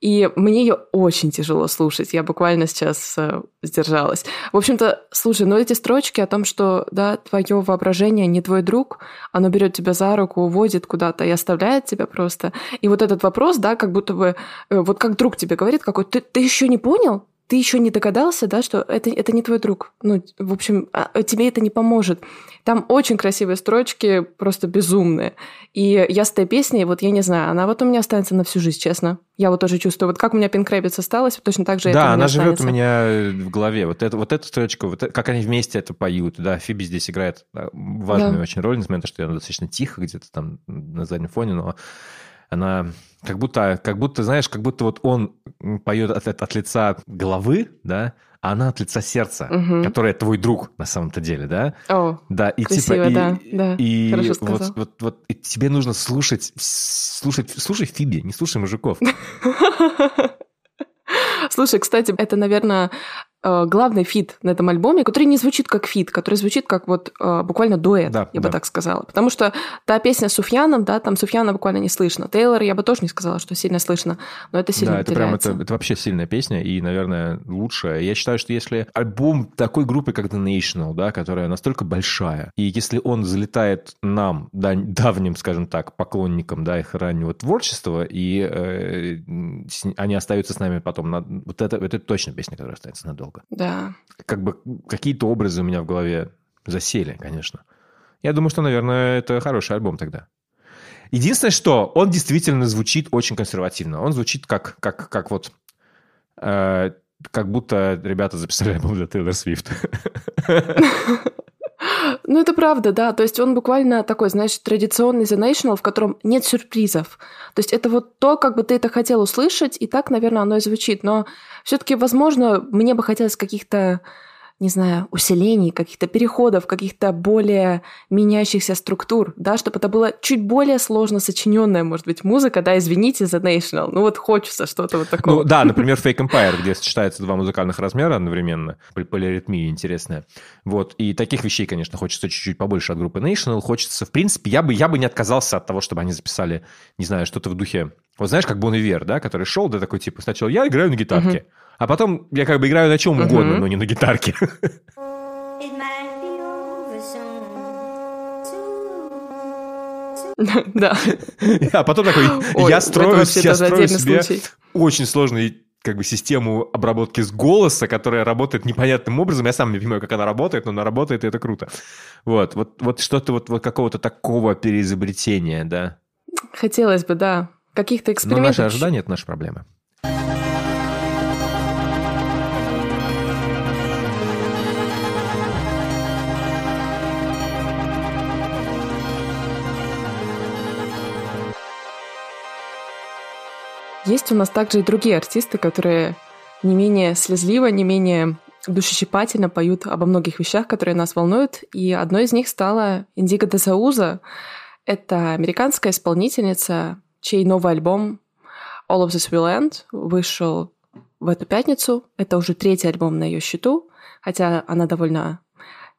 И мне ее очень тяжело слушать. Я буквально сейчас э, сдержалась. В общем-то, слушай, ну эти строчки о том, что да, твое воображение не твой друг, оно берет тебя за руку, уводит куда-то и оставляет тебя просто. И вот этот вопрос, да, как будто бы, э, вот как друг тебе говорит, какой, ты, ты еще не понял? Ты еще не догадался, да, что это, это не твой друг. Ну, в общем, а, тебе это не поможет. Там очень красивые строчки, просто безумные. И я с этой песней, вот я не знаю, она вот у меня останется на всю жизнь, честно. Я вот тоже чувствую, вот как у меня Pink Rabbits осталась, точно так же это у Да, она живет у меня в голове. Вот, это, вот эта строчка, вот это- как они вместе это поют. Да, Фиби здесь играет да, важную Да. очень роль, несмотря на то, что она достаточно тихо где-то там на заднем фоне, но она как будто, как будто, знаешь, как будто вот он поет от, от- от лица головы, да, а она от лица сердца, Мгм. которая твой друг на самом-то деле, да? О, Да, и Красиво, типа, и, да, да, и хорошо вот, сказал. вот, вот, и тебе нужно слушать, слушать, слушай Фиби, не слушай мужиков. Слушай, кстати, это, наверное, главный feat на этом альбоме, который не звучит как feat, который звучит как вот э, буквально дуэт, Да, я да. бы так сказала. Потому что та песня с Суфьяном, да, там Суфьяна буквально не слышно. Тейлор я бы тоже не сказала, что сильно слышно, но это сильно Да, это прям это, это вообще сильная песня и, наверное, лучшая. Я считаю, что если альбом такой группы, как The National, да, которая настолько большая, и если он залетает нам, да, давним, скажем так, поклонникам, да, их раннего творчества, и э, они остаются с нами потом, на- вот это, это точно песня, которая останется надолго. Да. Как бы какие-то образы у меня в голове засели, конечно. Я думаю, что, наверное, это хороший альбом тогда. Единственное, что он действительно звучит очень консервативно. Он звучит как, как, как вот... э, как будто ребята записали альбом для Тейлор Свифт. Ну, это правда, да. То есть он буквально такой, знаешь, традиционный The National, в котором нет сюрпризов. То есть это вот то, как бы ты это хотел услышать, и так, наверное, оно и звучит. Но все-таки, возможно, мне бы хотелось каких-то, не знаю, усилений, каких-то переходов, каких-то более меняющихся структур, да, чтобы это было чуть более сложно сочиненная, может быть, музыка, да, извините, The National. Ну вот хочется что-то вот такого. Ну да, например, Fake Empire, где сочетаются два музыкальных размера одновременно, при полиритмии интересная. Вот, и таких вещей, конечно, хочется чуть-чуть побольше от группы National. Хочется, в принципе, я бы, я бы не отказался от того, чтобы они записали, не знаю, что-то в духе... Вот знаешь, как Бон Ивер, да, который шел, да, такой типа, сначала я играю на гитарке, а потом я как бы играю на чем угодно, но не на гитарке. Да. А потом такой, Ой, я строю, я строю себе случай. очень сложный как бы систему обработки с голоса, которая работает непонятным образом. Я сам не понимаю, как она работает, но она работает, и это круто. Вот, вот, вот что-то вот, вот какого-то такого переизобретения, да. Хотелось бы, да. Каких-то Но экспериментов. наши ожидания – это наша проблема. Есть у нас также и другие артисты, которые не менее слезливо, не менее душещипательно поют обо многих вещах, которые нас волнуют. И одной из них стала Индиго де Сауза. Это американская исполнительница, чей новый альбом All of This Will End вышел в эту пятницу. Это уже третий альбом на ее счету, хотя она довольно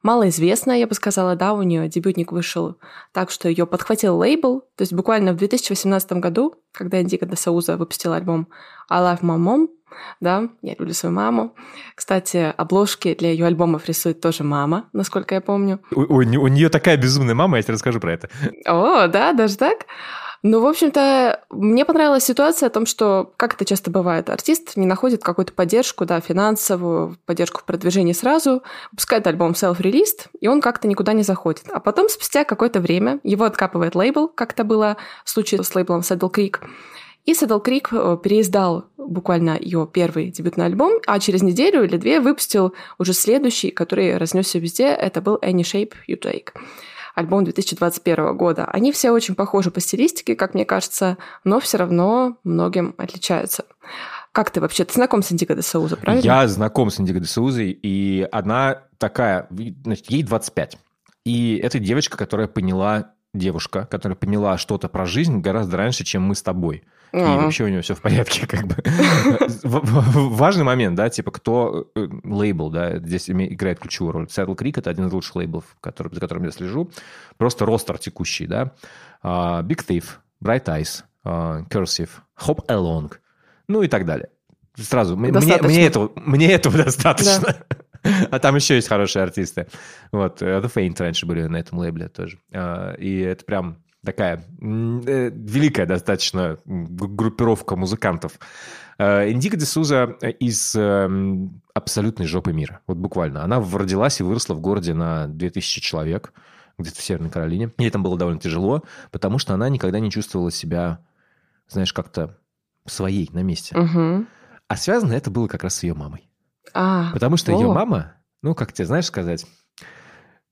малоизвестная, я бы сказала, да, у нее дебютник вышел так, что ее подхватил лейбл. То есть буквально в 2018 году, когда Индиго де Сауза выпустила альбом I Love My Mom, да, я люблю свою маму. Кстати, обложки для ее альбомов рисует тоже мама, насколько я помню. У, у у нее такая безумная мама, я тебе расскажу про это. О, да, даже так? Ну, в общем-то, мне понравилась ситуация о том, что, как это часто бывает, артист не находит какую-то поддержку, да, финансовую, поддержку в продвижении сразу, выпускает альбом self-released, и он как-то никуда не заходит. А потом, спустя какое-то время, его откапывает лейбл, как это было в случае с лейблом Saddle Creek, И Saddle Creek э, переиздал буквально ее первый дебютный альбом, а через неделю или две выпустил уже следующий, который разнесся везде. Это был Any Shape You Take альбом 2021 года. Они все очень похожи по стилистике, как мне кажется, но все равно многим отличаются. Как ты вообще? Ты знаком с Индиго де Сауза, правильно? Я знаком с Индиго де Саузой, и она такая, значит, ей 25. И это девочка, которая поняла, девушка, которая поняла что-то про жизнь гораздо раньше, чем мы с тобой. И вообще у нее все в порядке, как бы. Важный момент, да, типа, кто э, лейбл, да, здесь играет ключевую роль. Saddle Creek – это один из лучших лейблов, который- за которым я слежу. Просто ростер текущий, да. А, Big Thief, Bright Eyes, а, Cursive, Hop Along, ну и так далее. Сразу, мне, мне этого, мне этого достаточно. А там еще есть хорошие артисты. Вот, э, The Faint раньше были на этом лейбле тоже. А, И это прям такая э, великая достаточно группировка музыкантов. Э, Индиго де Суза из эм, абсолютной жопы мира. Вот буквально. Она родилась и выросла в городе на 2000 человек, где-то в Северной Каролине. Ей там было довольно тяжело, потому что она никогда не чувствовала себя, знаешь, как-то своей на месте. Мгм. А связано это было как раз с ее мамой. А, Потому что ее О. мама, ну, как тебе, знаешь, сказать,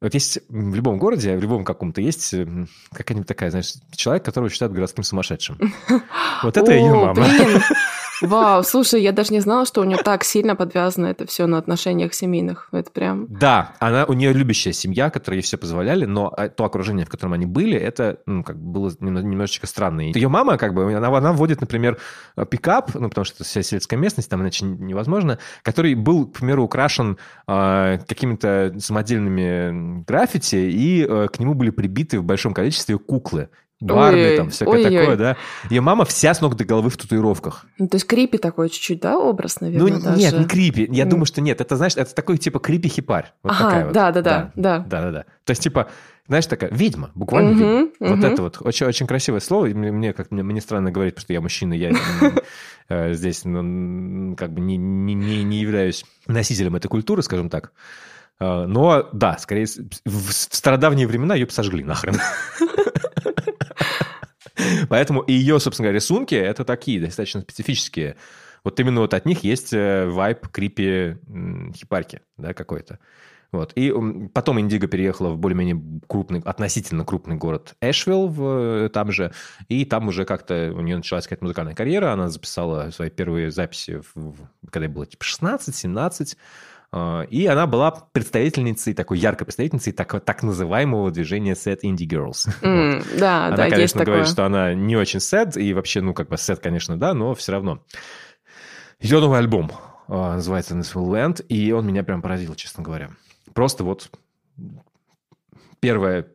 вот есть в любом городе, в любом каком-то есть м, какая-нибудь такая, знаешь, человек, которого считают городским сумасшедшим. Вот это ее мама. Вау, слушай, я даже не знала, что у нее так сильно подвязано это все на отношениях семейных. Это прям... Да, она, у нее любящая семья, которая ей все позволяли, но э, то окружение, в котором они были, это ну, как бы было немно- немножечко странно. Ее мама, как бы, она, она водит, например, э, пикап, ну, потому что это вся сельская местность, там иначе невозможно, который был, к примеру, украшен э, какими-то самодельными граффити, и э, к нему были прибиты в большом количестве куклы. Барби, Ой, там, всякое ой-ой-ой. такое, да. Ее мама вся с ног до головы в татуировках. Ну, то есть крипи такой чуть-чуть, да, образ, наверное, ну, даже? нет, не крипи. Я М. думаю, что нет. Это, знаешь, это такой типа крипи-хипарь. Вот Ага, такая вот. да-да-да, да. Да-да-да. То есть, типа, знаешь, такая ведьма, буквально Мгм, ведьма. Вот мгм. это вот очень, очень красивое слово. Мне, мне как мне, мне странно говорить, потому что я мужчина, я э, здесь ну, как бы не, не, не являюсь носителем этой культуры, скажем так. Э, Но да, скорее в стародавние времена ее сожгли нахрен. Поэтому и ее, собственно говоря, рисунки это такие достаточно специфические. Вот именно вот от них есть э, вайб крипи хипарки, да, какой-то. Вот. И потом Индиго переехала в более-менее крупный, относительно крупный город Эшвилл в, э, там же, и там уже как-то у нее началась какая-то музыкальная карьера, она записала свои первые записи, в- когда ей было типа 16-17, э, и она была представительницей, такой яркой представительницей так, так называемого движения Set Indie Girls. Вот. М, Да, Она, да, есть конечно, такое. говорит, что она не очень сет, и вообще, ну, как бы сет, конечно, да, но все равно. Ее новый альбом а, называется Will Land, и он меня прям поразил, честно говоря. Просто вот первая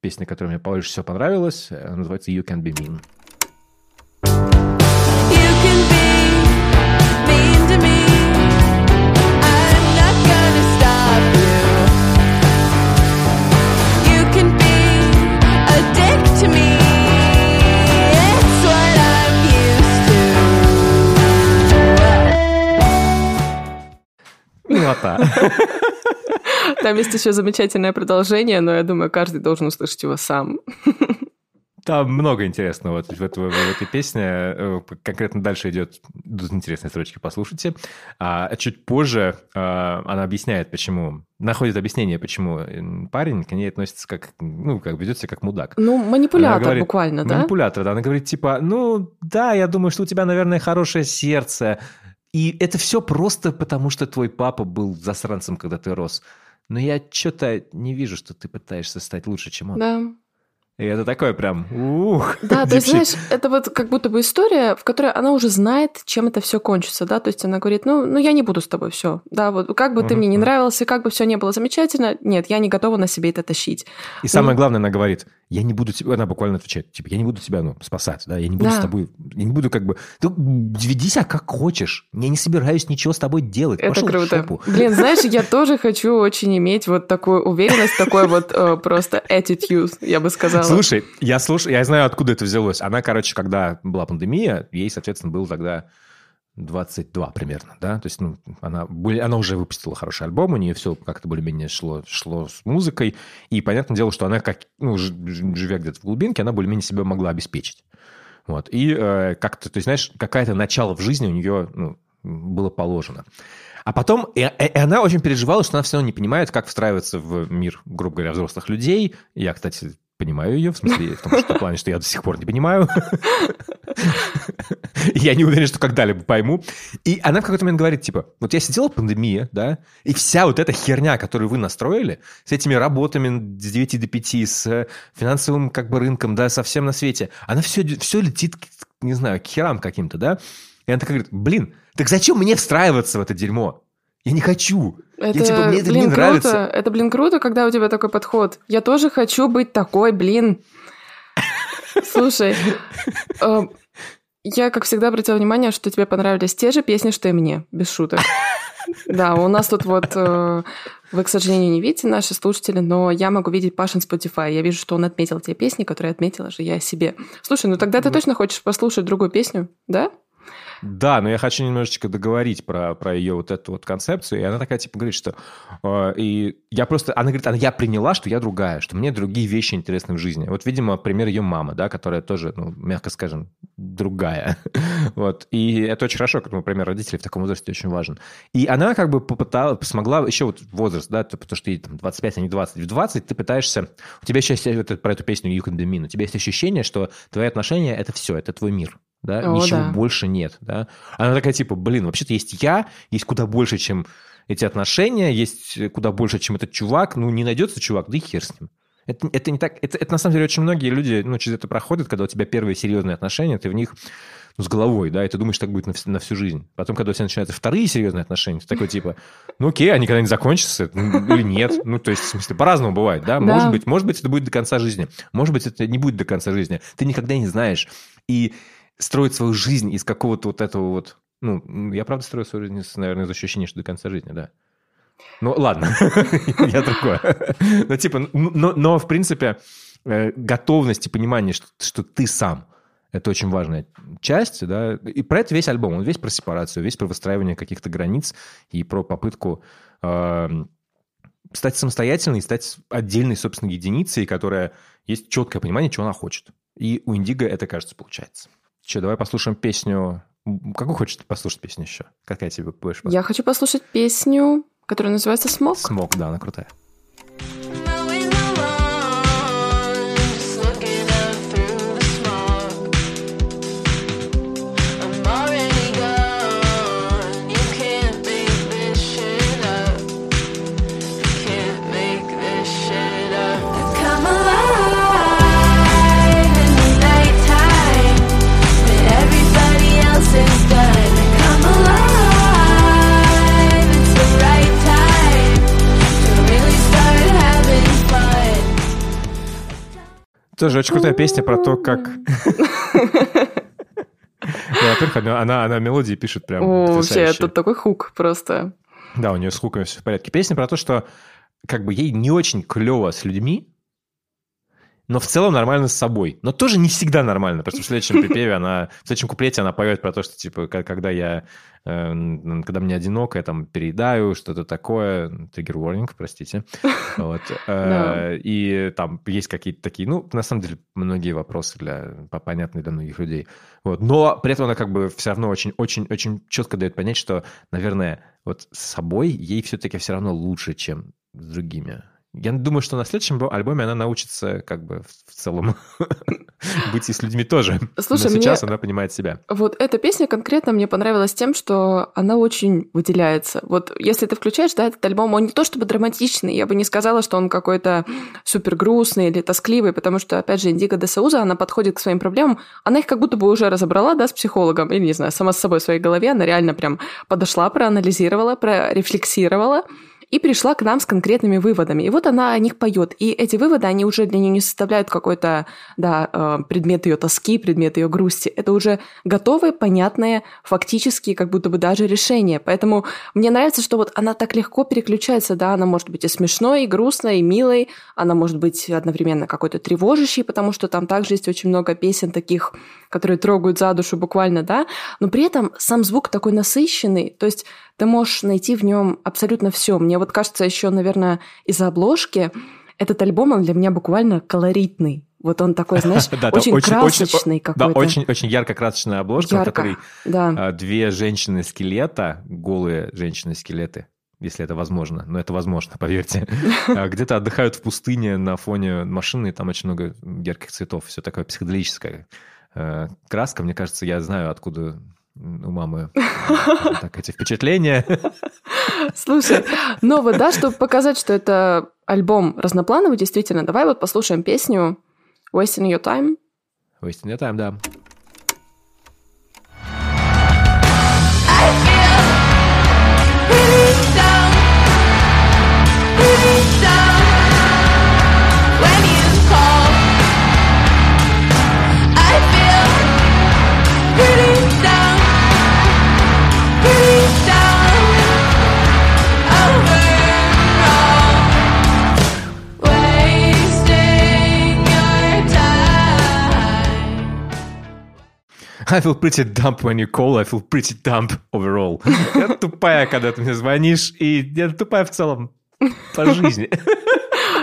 песня, которая мне больше всего понравилась, э, называется You Can Be Mean. Милота. Там есть еще замечательное продолжение, но я думаю, каждый должен услышать его сам. Там много интересного вот в, этой- в этой песне. Э, Конкретно дальше идет, идут интересные строчки, послушайте. А чуть позже а, она объясняет, почему, находит объяснение, почему м, парень к ней относится как, ну, как ведет себя как мудак. Ну, манипулятор говорит, буквально, да? Манипулятор, да. Она говорит, типа, ну, да, я думаю, что у тебя, наверное, хорошее сердце. И это все просто потому, что твой папа был засранцем, когда ты рос. Но я что-то не вижу, что ты пытаешься стать лучше, чем он. Да. И это такое прям, ух. Да, то есть, deep shit. знаешь, это вот как будто бы история, в которой она уже знает, чем это все кончится, да, то есть она говорит, ну, ну я не буду с тобой все, да, вот как бы ты мне не нравился, как бы все не было замечательно, нет, я не готова на себе это тащить. И самое Ну. главное, она говорит, я не буду тебя, она буквально отвечает, типа, я не буду тебя, ну, спасать, да, я не буду Да. с тобой, я не буду как бы, ты веди себя как хочешь, я не собираюсь ничего с тобой делать, Это Пошел в круто. жопу. Блин, знаешь, я тоже хочу очень иметь вот такую уверенность, такой вот э, просто attitude, я бы сказала. Слушай, я слушаю, я знаю, откуда это взялось. Она, короче, когда была пандемия, ей, соответственно, было тогда 22 примерно, да, то есть, ну, она, более- она уже выпустила хороший альбом, у нее все как-то более-менее шло, шло с музыкой, и понятное дело, что она, как, ну, живя где-то в глубинке, она более-менее себя могла обеспечить. Вот. И э, как-то, то есть, знаешь, какое-то начало в жизни у нее ну, было положено. А потом, и, и она очень переживала, что она все равно не понимает, как встраиваться в мир, грубо говоря, взрослых людей. Я, кстати, понимаю ее, в смысле, в том что, плане, что я до сих пор не понимаю. Я не уверен, что когда-либо пойму. И она в какой-то момент говорит, типа, вот я сидела в пандемии, да, и вся вот эта херня, которую вы настроили, с этими работами с 9 до 5, с финансовым как бы рынком, да, совсем на свете, она все, все летит, не знаю, к херам каким-то, да. И она такая говорит, блин, так зачем мне встраиваться в это дерьмо? Я не хочу. Это, я, типа, мне это блин, не круто. нравится. Это, блин, круто, когда у тебя такой подход. Я тоже хочу быть такой, блин. Слушай, э, я, как всегда, обратила внимание, что тебе понравились те же песни, что и мне, без шуток. Да, у нас тут вот... э, Вы, к сожалению, не видите наши слушатели, но я могу видеть Пашин Spotify. Я вижу, что он отметил те песни, которые отметила же я себе. Слушай, ну тогда ты точно хочешь послушать другую песню, да? Да, но я хочу немножечко договорить про, про ее вот эту вот концепцию. И она такая, типа, говорит, что... э, и я просто... Она говорит, она, я приняла, что я другая, что мне другие вещи интересны в жизни. Вот, видимо, пример ее мамы, да, которая тоже, ну, мягко скажем, другая. вот. И это очень хорошо, как, например, родителей в таком возрасте очень важен. И она как бы попыталась, смогла... Еще вот возраст, да, потому что ей там 25, а не 20. В 20 ты пытаешься... У тебя сейчас вот это- про эту песню You Can Be Mean. У тебя есть ощущение, что твои отношения — это все, это твой мир. Да? О, Ничего да. больше нет. Да? Она такая типа, блин, вообще-то есть я, есть куда больше, чем эти отношения, есть куда больше, чем этот чувак. Ну, не найдется чувак, да и хер с ним. Это, это не так. Это, это на самом деле очень многие люди ну, через это проходят, когда у тебя первые серьезные отношения, ты в них ну, с головой, да, и ты думаешь, так будет на, на всю жизнь. Потом, когда у тебя начинаются вторые серьезные отношения, ты такой типа, ну окей, они когда-нибудь закончатся ну, или нет. Ну, то есть, в смысле, по-разному бывает, да. Да. Может быть, может быть, это будет до конца жизни. Может быть, это не будет до конца жизни. Ты никогда не знаешь. И строить свою жизнь из какого-то вот этого вот... Ну, я правда строю свою жизнь, наверное, из ощущения, что до конца жизни, да. Ну, ладно, я такое. Ну, типа, ну, но, но, в принципе, э, готовность и понимание, что, что ты сам, это очень важная часть, да, и про это весь альбом, он весь про сепарацию, весь про выстраивание каких-то границ и про попытку э, стать самостоятельной, стать отдельной, собственно, единицей, которая есть четкое понимание, чего она хочет. И у Индиго это, кажется, получается. Че, давай послушаем песню. Какую хочешь послушать песню еще? Какая тебе будешь Я хочу послушать песню, которая называется «Смог». Смог, да, она крутая. Тоже очень крутая песня про то, как... Во-первых, она, она, мелодии пишет прям вообще, тут такой хук просто. Да, у нее с хуками все в порядке. Песня про то, что как бы ей не очень клево с людьми, но в целом нормально с собой. Но тоже не всегда нормально, потому что в следующем припеве она, в следующем куплете она поет про то, что типа, когда я, э, когда мне одиноко, я там переедаю, что-то такое, триггер warning, простите. Вот. Э, И там есть какие-то такие, ну, на самом деле, многие вопросы для, по- понятные для многих людей. Вот. Но при этом она как бы все равно очень-очень-очень четко дает понять, что, наверное, вот с собой ей все-таки все равно лучше, чем с другими. Я думаю, что на следующем бо- альбоме она научится как бы в в целом быть и с людьми тоже. Слушай, Но сейчас мне- она понимает себя. Вот эта песня конкретно мне понравилась тем, что она очень выделяется. Вот если ты включаешь, да, этот альбом, он не то чтобы драматичный, я бы не сказала, что он какой-то супер грустный или тоскливый, потому что, опять же, Индиго де Сауза, она подходит к своим проблемам, она их как будто бы уже разобрала, да, с психологом, или, не знаю, сама с собой в своей голове, она реально прям подошла, проанализировала, прорефлексировала, и пришла к нам с конкретными выводами. И вот она о них поет. И эти выводы, они уже для нее не составляют какой-то да, э, предмет ее тоски, предмет ее грусти. Это уже готовые, понятные, фактические, как будто бы даже решения. Поэтому мне нравится, что вот она так легко переключается. Да, она может быть и смешной, и грустной, и милой. Она может быть одновременно какой-то тревожащей, потому что там также есть очень много песен таких, которые трогают за душу буквально, да. Но при этом сам звук такой насыщенный. То есть ты можешь найти в нем абсолютно все. Мне вот кажется, еще, наверное, из-за обложки этот альбом, он для меня буквально колоритный. Вот он такой, знаешь, Да, там очень красочный Да, какой-то. очень, очень ярко-красочная обложка, в ярко. которой Да. а, две женщины-скелета, голые женщины-скелеты, если это возможно. Но это возможно, поверьте. А, Где-то отдыхают в пустыне на фоне машины, и там очень много ярких цветов. Все такое психоделическое. Э, Краска, мне кажется, я знаю, откуда у мамы э, так эти впечатления. Слушай, но вот, да, чтобы показать, что это альбом разноплановый, действительно, давай вот послушаем песню Wasting Your Time. Wasting your time, да. Really down, really down I feel pretty dumb when you call, I feel pretty dumb overall. Я тупая, когда ты мне звонишь, и я тупая в целом по жизни.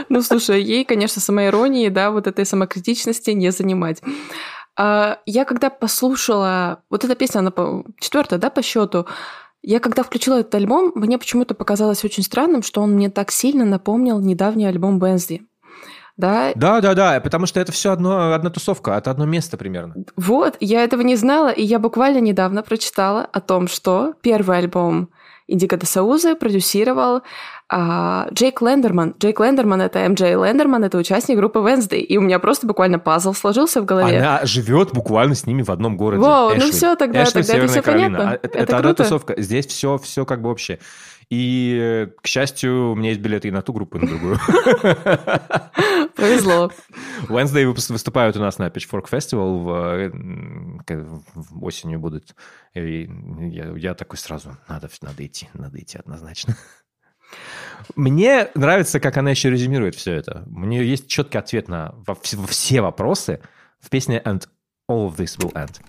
Ну, слушай, ей, конечно, самоиронии, да, вот этой самокритичности не занимать. А, Я когда послушала... Вот эта песня, она четвертая, да, по счету. Я когда включила этот альбом, мне почему-то показалось очень странным, что он мне так сильно напомнил недавний альбом Бензи. Да, Да, да, да, потому что это все одно, одна тусовка, это одно место примерно. Вот, я этого не знала, и я буквально недавно прочитала о том, что первый альбом Индиго де Саузы продюсировал а, Джейк Лендерман. Джейк Лендерман — это МД Лендерман, это участник группы Wednesday. И у меня просто буквально пазл сложился в голове. Она живет буквально с ними в одном городе. Вау, ну Эшли. всё, тогда- Эшли, тогда это Северная всё Каролина. понятно. А Это, Это это одна круто. тусовка. Здесь все, все как бы общее. И, к счастью, у меня есть билеты и на ту группу, и на другую. Повезло. Wednesday выступают у нас на Pitchfork Festival в, э, в- осенью будут. И я, я такой сразу, надо, надо идти, надо идти однозначно. Мне нравится, как она еще резюмирует все это. У нее есть четкий ответ на все вопросы в песне «And all of this will end».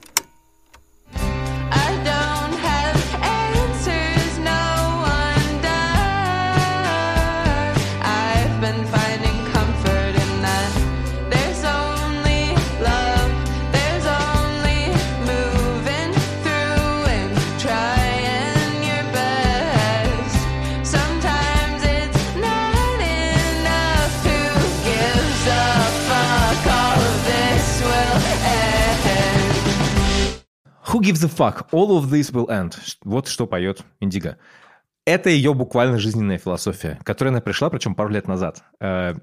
Who gives a fuck? All of this will end. Вот что поет Индиго. Это ее буквально жизненная философия, к которой она пришла, причем пару лет назад. Э,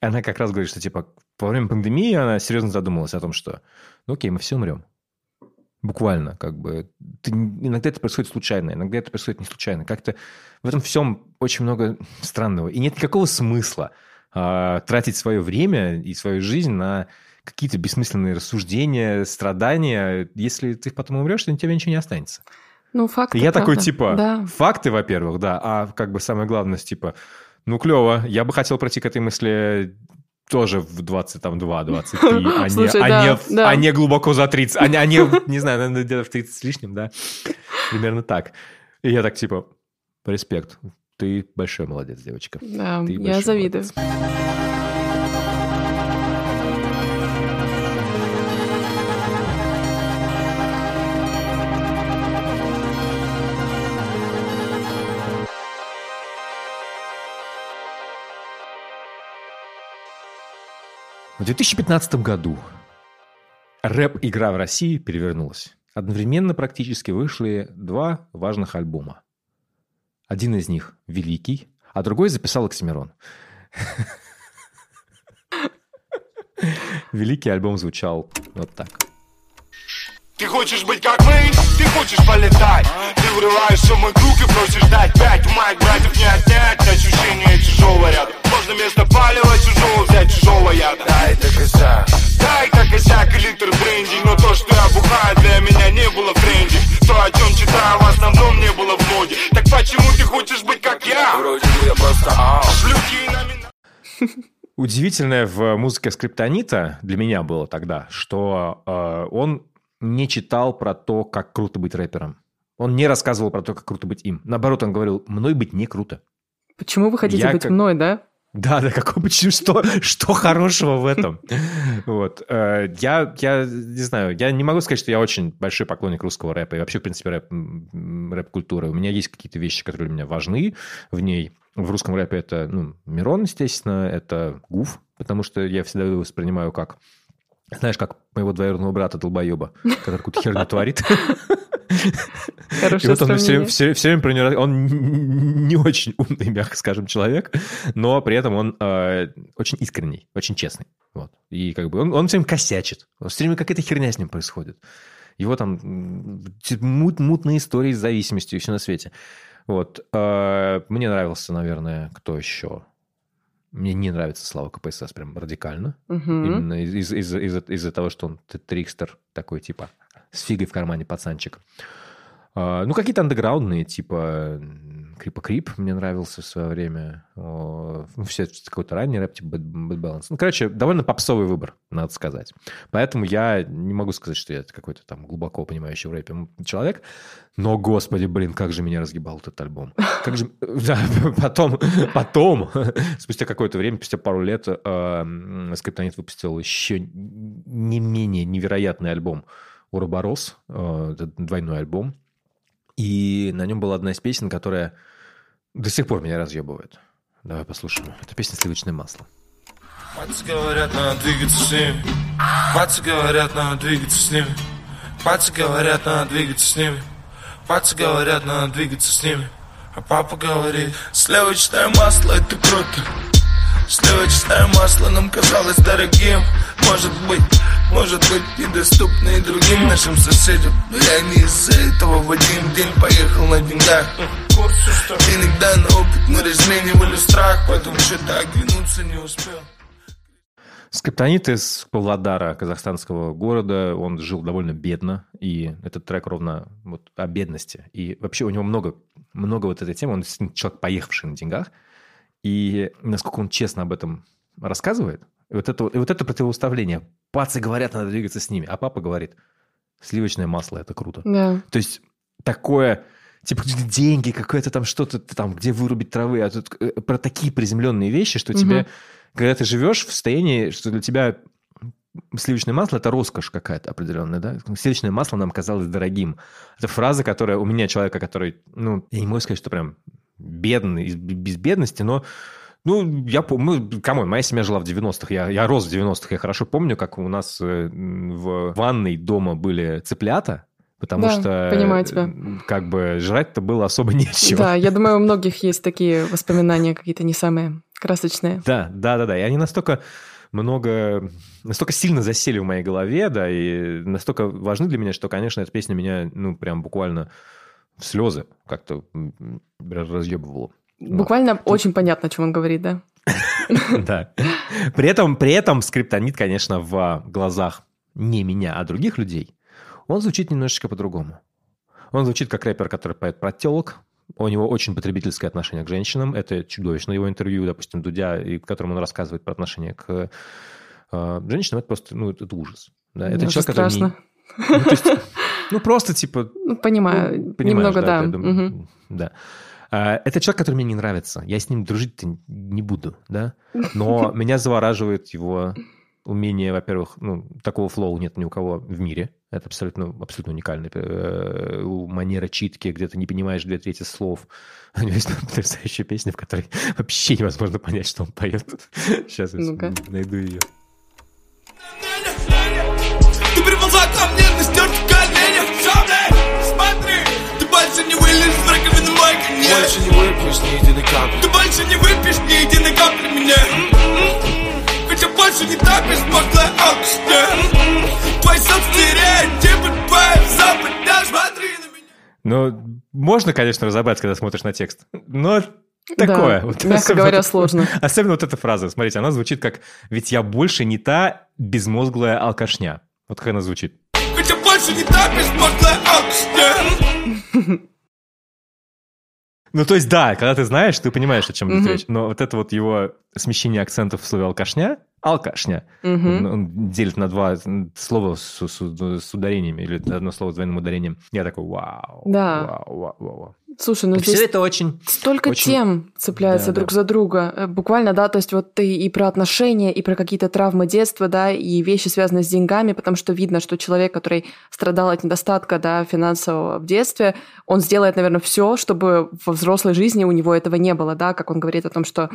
Она как раз говорит, что типа во время пандемии она серьезно задумалась о том, что ну окей, мы все умрем. Буквально, как бы. Ты- иногда это происходит случайно, иногда это происходит не случайно. Как-то в этом всем очень много странного. И нет никакого смысла а, тратить свое время и свою жизнь на какие-то бессмысленные рассуждения, страдания. Если ты потом умрешь, то у тебя ничего не останется. Ну, факт. И я такой, правда. типа, Да. факты, во-первых, да, а как бы самое главное, типа, ну, клево, я бы хотел пройти к этой мысли тоже в 22, 23, а, не, Слушай, а, да, не, в- да. а не глубоко за 30, а не, а не, не знаю, наверное, где-то в 30 с лишним, да, примерно так. И я так, типа, респект, ты большой молодец, девочка. Да, Ты я завидую. молодец. В 2015 году рэп-игра в России перевернулась. Одновременно практически вышли два важных альбома. Один из них великий, а другой записал Оксимирон. Великий альбом звучал вот так. Ты хочешь быть как мы, ты хочешь полетать? Ты врываешься в мой круг и просишь дать пять. У моих братьев не отнять ощущение чужого ряда. Можно вместо палева чужого взять чужого яда. Дай так косяк, дай так косяк и литр бренди. Но то, что я бухаю, для меня не было в тренде То, о чем читаю, в основном не было в моде. Так почему ты хочешь быть как я? Вроде бы я просто Шлюхи и номина- Удивительное в музыке Скриптонита для меня было тогда, что э, он не читал про то, как круто быть рэпером. Он не рассказывал про то, как круто быть им. Наоборот, он говорил, мной быть не круто. Почему вы хотите Я быть как- мной, да? Да, да, какой почему что, что хорошего в этом? Вот. э, Я, я не знаю, я не могу сказать, что я очень большой поклонник русского рэпа и вообще, в принципе, рэп, рэп-культуры. У меня есть какие-то вещи, которые для меня важны в ней. В русском рэпе это, ну, Мирон, естественно, это Гуф, потому что я всегда его воспринимаю как, знаешь, как моего двоюродного брата долбоеба, который какую-то херню творит. И вот он все, сравнение. время про него... Он не очень умный, мягко скажем, человек, но при этом он э, очень искренний, очень честный. Вот. И как бы он, он все время косячит. Все время какая-то херня с ним происходит. Его там мут- мутные истории с зависимостью и все на свете. Вот. Э, Мне нравился, наверное, кто еще? Мне не нравится Слава КПСС прям радикально. Мгм. Именно из- из- из- из-за из-за того, что он трикстер такой, типа, с фигой в кармане пацанчик. А, Ну, какие-то андеграундные, типа Крипа Крип мне нравился в свое время. Ну, все какой-то ранний рэп, типа Bad Balance. Ну, короче, довольно попсовый выбор, надо сказать. Поэтому я не могу сказать, что я какой-то там глубоко понимающий в рэпе человек. Но, господи, блин, как же меня разгибал этот альбом. Как же... Потом, потом, спустя какое-то время, спустя пару лет, м, Скриптонит выпустил еще не менее невероятный альбом «Уроборос», э, двойной альбом. И на нем была одна из песен, которая до сих пор меня разъебывает. Давай послушаем. Это песня «Сливочное масло». Пальцы говорят, надо двигаться с ними. Пальцы говорят, надо двигаться с ними. Пальцы говорят, надо двигаться с ними. Пальцы говорят, надо двигаться с ними. А папа говорит, сливочное масло это круто. Сливочное масло нам казалось дорогим. Может быть, может быть недоступно и другим нашим соседям. Но я не из-за этого в один день поехал на деньгах. Иногда на опыт мы разменивали страх, поэтому что-то оглянуться не успел. Скриптонит из Павлодара, казахстанского города, он жил довольно бедно, и этот трек ровно вот о бедности. И вообще у него много, много вот этой темы, он человек, поехавший на деньгах, и насколько он честно об этом рассказывает, и вот это, и вот это противоставление. Пацы говорят, надо двигаться с ними, а папа говорит, сливочное масло – это круто. Да. То есть такое, типа деньги, какое-то там что-то там, где вырубить травы, а тут э, про такие приземленные вещи, что Мгм. тебе, когда ты живешь в состоянии, что для тебя сливочное масло – это роскошь какая-то определенная, да? Сливочное масло нам казалось дорогим. Это фраза, которая у меня, человека, который, ну, я не могу сказать, что прям бедный, из- без бедности, но ну, я помню, come on, моя семья жила в 90-х, я, я рос в 90-х, я хорошо помню, как у нас э, в ванной дома были цыплята, потому Да, что понимаю тебя. э, как бы жрать-то было особо нечего. Да, я думаю, у многих есть такие воспоминания какие-то не самые красочные. Да, да, да, да. И они настолько много, настолько сильно засели в моей голове, да, и настолько важны для меня, что, конечно, эта песня меня, ну, прям буквально в слезы как-то разъебывала. Буквально очень понятно, о чем он говорит, да? Да. При этом, при этом скриптонит, конечно, в глазах не меня, а других людей, он звучит немножечко по-другому. Он звучит как рэпер, который поет про телок. У него очень потребительское отношение к женщинам. Это чудовищно. Его интервью, допустим, Дудя, и в котором он рассказывает про отношение к э, женщинам, это просто, ну, это ужас. Да, это Даже человек, который не- страшно. ну, то есть, ну, просто типа Ну, понимаю. ну, Немного, да. да. А, Это человек, который мне не нравится. Я с ним дружить-то не буду, да. Но меня завораживает его умение, во-первых, ну, такого флоу нет ни у кого в мире. Это абсолютно, абсолютно уникальная э, манера читки, где ты не понимаешь две трети слов. У него есть потрясающая песня, в которой вообще невозможно понять, что он поет. Сейчас я найду ее. Больше не выпьешь ни единой капли Ты больше не выпьешь ни единой капли меня Хотя больше не так беспоклая алкоголь Твой собственный стереотипы, твоя запад Смотри на меня Ну, можно, конечно, разобрать, когда смотришь на текст, но такое. Да, Вот мягко особенно говоря, вот- сложно. Особенно вот эта фраза. Смотрите, она звучит как «Ведь я больше не та безмозглая алкашня». Вот как она звучит. Хотя больше не так беспоклая алкоголь Ну, то есть, да, когда ты знаешь, ты понимаешь, о чем идет Мгм. речь. Но вот это вот его смещение акцентов в слове алкашня, алкашня, он, он делит на два слова с, с- с ударениями, или одно слово с двойным ударением. Я такой, вау, Да. вау, вау, вау. Слушай, ну И все здесь это очень... столько очень- тем цепляются Да, друг да. за друга. Э, Буквально, да, то есть вот ты и про отношения, и про какие-то травмы детства, да, и вещи, связанные с деньгами, потому что видно, что человек, который страдал от недостатка, да, финансового в детстве, он сделает, наверное, все, чтобы во взрослой жизни у него этого не было, да, как он говорит о том, что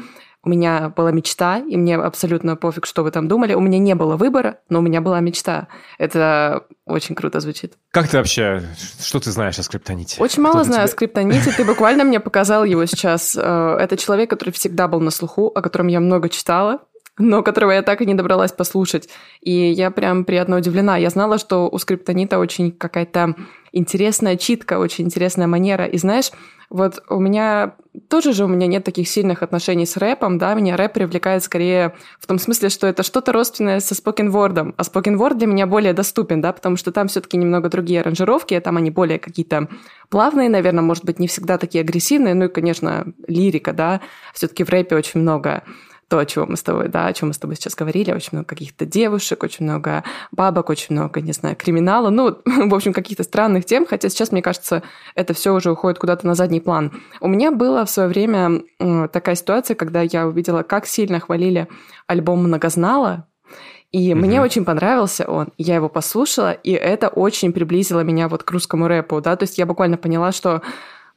у меня была мечта, и мне абсолютно пофиг, что вы там думали. У меня не было выбора, но у меня была мечта. Это очень круто звучит. Как ты вообще... Что ты знаешь о скриптоните? Очень мало Кто знаю о тебя? Скриптоните. Ты буквально мне показал его сейчас. Э, Это человек, который всегда был на слуху, о котором я много читала, но которого я так и не добралась послушать. И я прям приятно удивлена. Я знала, что у скриптонита очень какая-то интересная читка, очень интересная манера. И знаешь, вот у меня тоже же у меня нет таких сильных отношений с рэпом, да, меня рэп привлекает скорее в том смысле, что это что-то родственное со спокенвордом, а спокенворд для меня более доступен, да, потому что там все-таки немного другие аранжировки, там они более какие-то плавные, наверное, может быть, не всегда такие агрессивные, ну и, конечно, лирика, да, все-таки в рэпе очень много то, о чем мы с тобой, да, о чем мы с тобой сейчас говорили, очень много каких-то девушек, очень много бабок, очень много, не знаю, криминала, ну, в общем, каких-то странных тем, хотя сейчас, мне кажется, это все уже уходит куда-то на задний план. У меня была в свое время такая ситуация, когда я увидела, как сильно хвалили альбом «Многознала», и мне очень понравился он, я его послушала, и это очень приблизило меня вот к русскому рэпу, да, то есть я буквально поняла, что,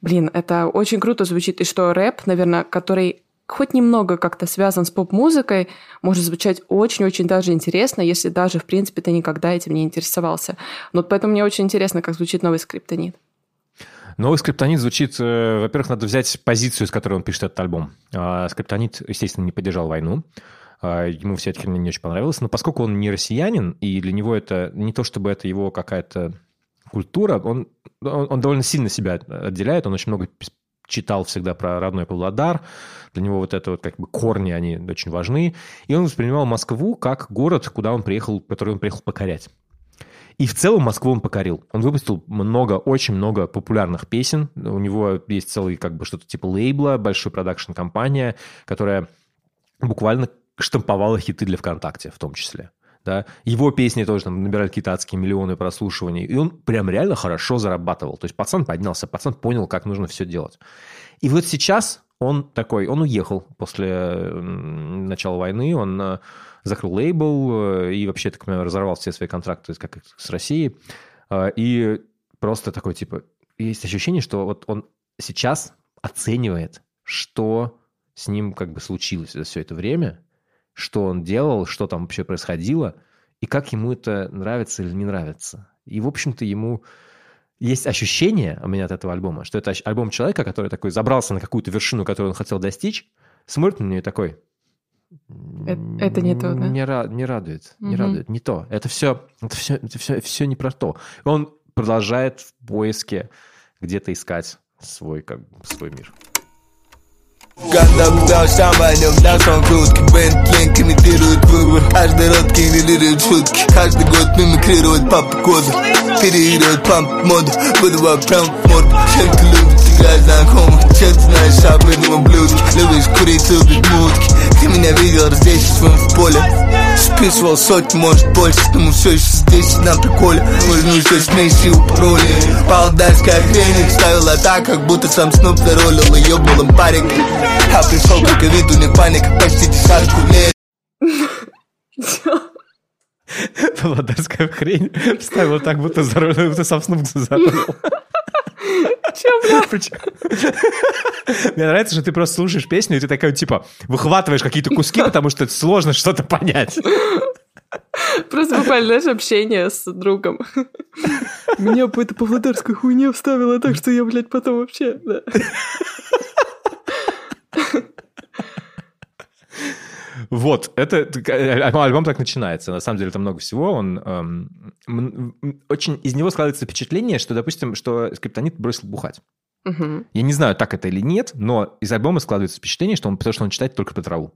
блин, это очень круто звучит, и что рэп, наверное, который хоть немного как-то связан с поп-музыкой, может звучать очень-очень даже интересно, если даже, в принципе, ты никогда этим не интересовался. Вот поэтому мне очень интересно, как звучит новый скриптонит. Новый скриптонит звучит... э, Во-первых, надо взять позицию, с которой он пишет этот альбом. А, Скриптонит, естественно, не поддержал войну. А, Ему вся эта херня не очень понравилась. Но поскольку он не россиянин, и для него это не то, чтобы это его какая-то культура, он, он, довольно сильно себя отделяет. Он очень много читал всегда про родной Павлодар. Для него вот это вот как бы корни, они очень важны. И он воспринимал Москву как город, куда он приехал, который он приехал покорять. И в целом Москву он покорил. Он выпустил много, очень много популярных песен. У него есть целый как бы что-то типа лейбла, большой продакшн-компания, которая буквально штамповала хиты для ВКонтакте в том числе. Да? Его песни тоже там набирали какие-то адские миллионы прослушиваний. И он прям реально хорошо зарабатывал. То есть пацан поднялся, пацан понял, как нужно все делать. И вот сейчас он такой, он уехал после начала войны, он э, закрыл лейбл э, и вообще, так понимаю, разорвал все свои контракты как с Россией. Э, И просто такой, типа, есть ощущение, что вот он сейчас оценивает, что с ним как бы случилось за все это время, что он делал, что там вообще происходило, и как ему это нравится или не нравится. И, в общем-то, ему есть ощущение у меня от этого альбома, что это альбом человека, который такой забрался на какую-то вершину, которую он хотел достичь, смотрит на нее такой... Э- это не то, да? Не, ра- не радует, не Мгм. радует, не то. Это все, это все, это все, все не про то. И он продолжает в поиске где-то искать свой, как свой мир. Когда бдал шама, нем нашел крутки Бентли имитирует выбор Каждый рот генерирует шутки Каждый год мимикрирует папа козу Переигрывает памп моду Выдуваю прям в морду Чем ты любишь ты знаешь об этом блюдке Любишь курить, любишь мутки. Ты меня видел здесь, в поле Списывал сотни, может больше Но мы все еще здесь на приколе. Можно еще смеси у пароли Павлодарская хрень ставила так, как будто сам Снуп заролил Ее был им парик А пришел как вид, у них паника Почти десятку лет. Володарская хрень вставила так, будто заролил, будто сам Снуп заролил. Че, бля? Мне нравится, что ты просто слушаешь песню, и ты такая, типа, выхватываешь какие-то куски, потому что сложно что-то понять. Просто буквально, знаешь, общение с другом. Меня по этой павлодарской хуйне вставила так, что я, блядь, потом вообще... да. Вот, это э, альбом так начинается. На самом деле там много всего. Он эм, очень из него складывается впечатление, что, допустим, что Скриптонит бросил бухать. Мгм. Я не знаю, так это или нет, но из альбома складывается впечатление, что он, потому что он читает только про траву.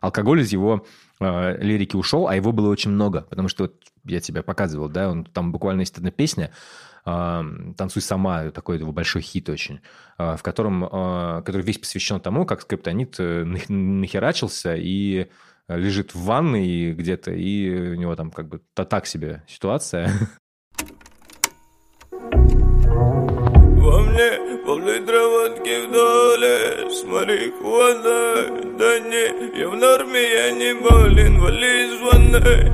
Алкоголь из его э, лирики ушел, а его было очень много, потому что вот я тебе показывал, да, он, там буквально есть одна песня «Танцуй сама», такой его большой хит очень, э, в котором, э, который весь посвящен тому, как скриптонит э, нах- нахерачился и лежит в ванной где-то, и у него там как бы та- так себе ситуация. Во мне пол-литра водки в доле С марихуаной Да не, я в норме, я не болен Вали из ванной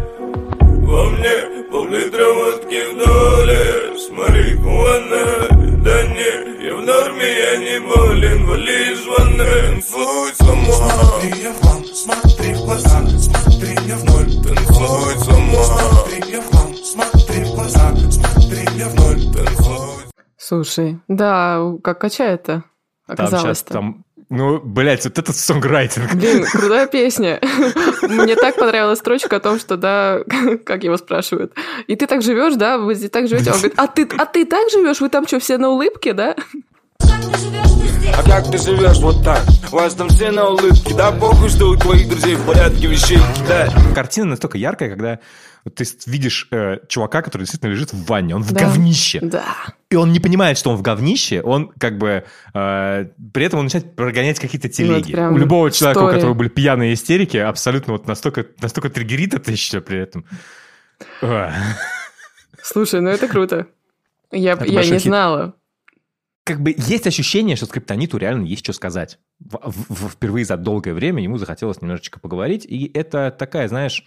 Во мне пол-литра водки в доле С марихуаной Да не, я в норме, я не болен Вали из ванной Танцуй сама Смотри, я в хлам, смотри в глаза Смотри, я в ноль. Танцуй сама Смотри, я в хлам, смотри в глаза Смотри, я в ноль. Танцуй Слушай, да, как качает-то Там сейчас, оказалось-то. там... Ну, блядь, вот этот сонграйтинг. Блин, крутая песня. Мне так понравилась строчка о том, что, да, как его спрашивают. И ты так живешь, да? Вы здесь так живете? Он говорит, а ты, а ты так живешь? Вы там что, все на улыбке, да? А как ты живешь вот так? У вас там все на улыбке, да похуй, что у твоих друзей в порядке вещей, да? Картина настолько яркая, когда вот ты видишь э, чувака, который действительно лежит в ванне, он в Да. говнище. Да. И он не понимает, что он в говнище, он как бы... э, при этом он начинает прогонять какие-то телеги. прям у любого человека, у история. которого были пьяные истерики, абсолютно вот настолько, настолько триггерит это еще при этом. Слушай, ну это круто. Я, Это я не хит. знала. Как бы есть ощущение, что скриптониту реально есть что сказать. В- в- впервые за долгое время ему захотелось немножечко поговорить, и это такая, знаешь,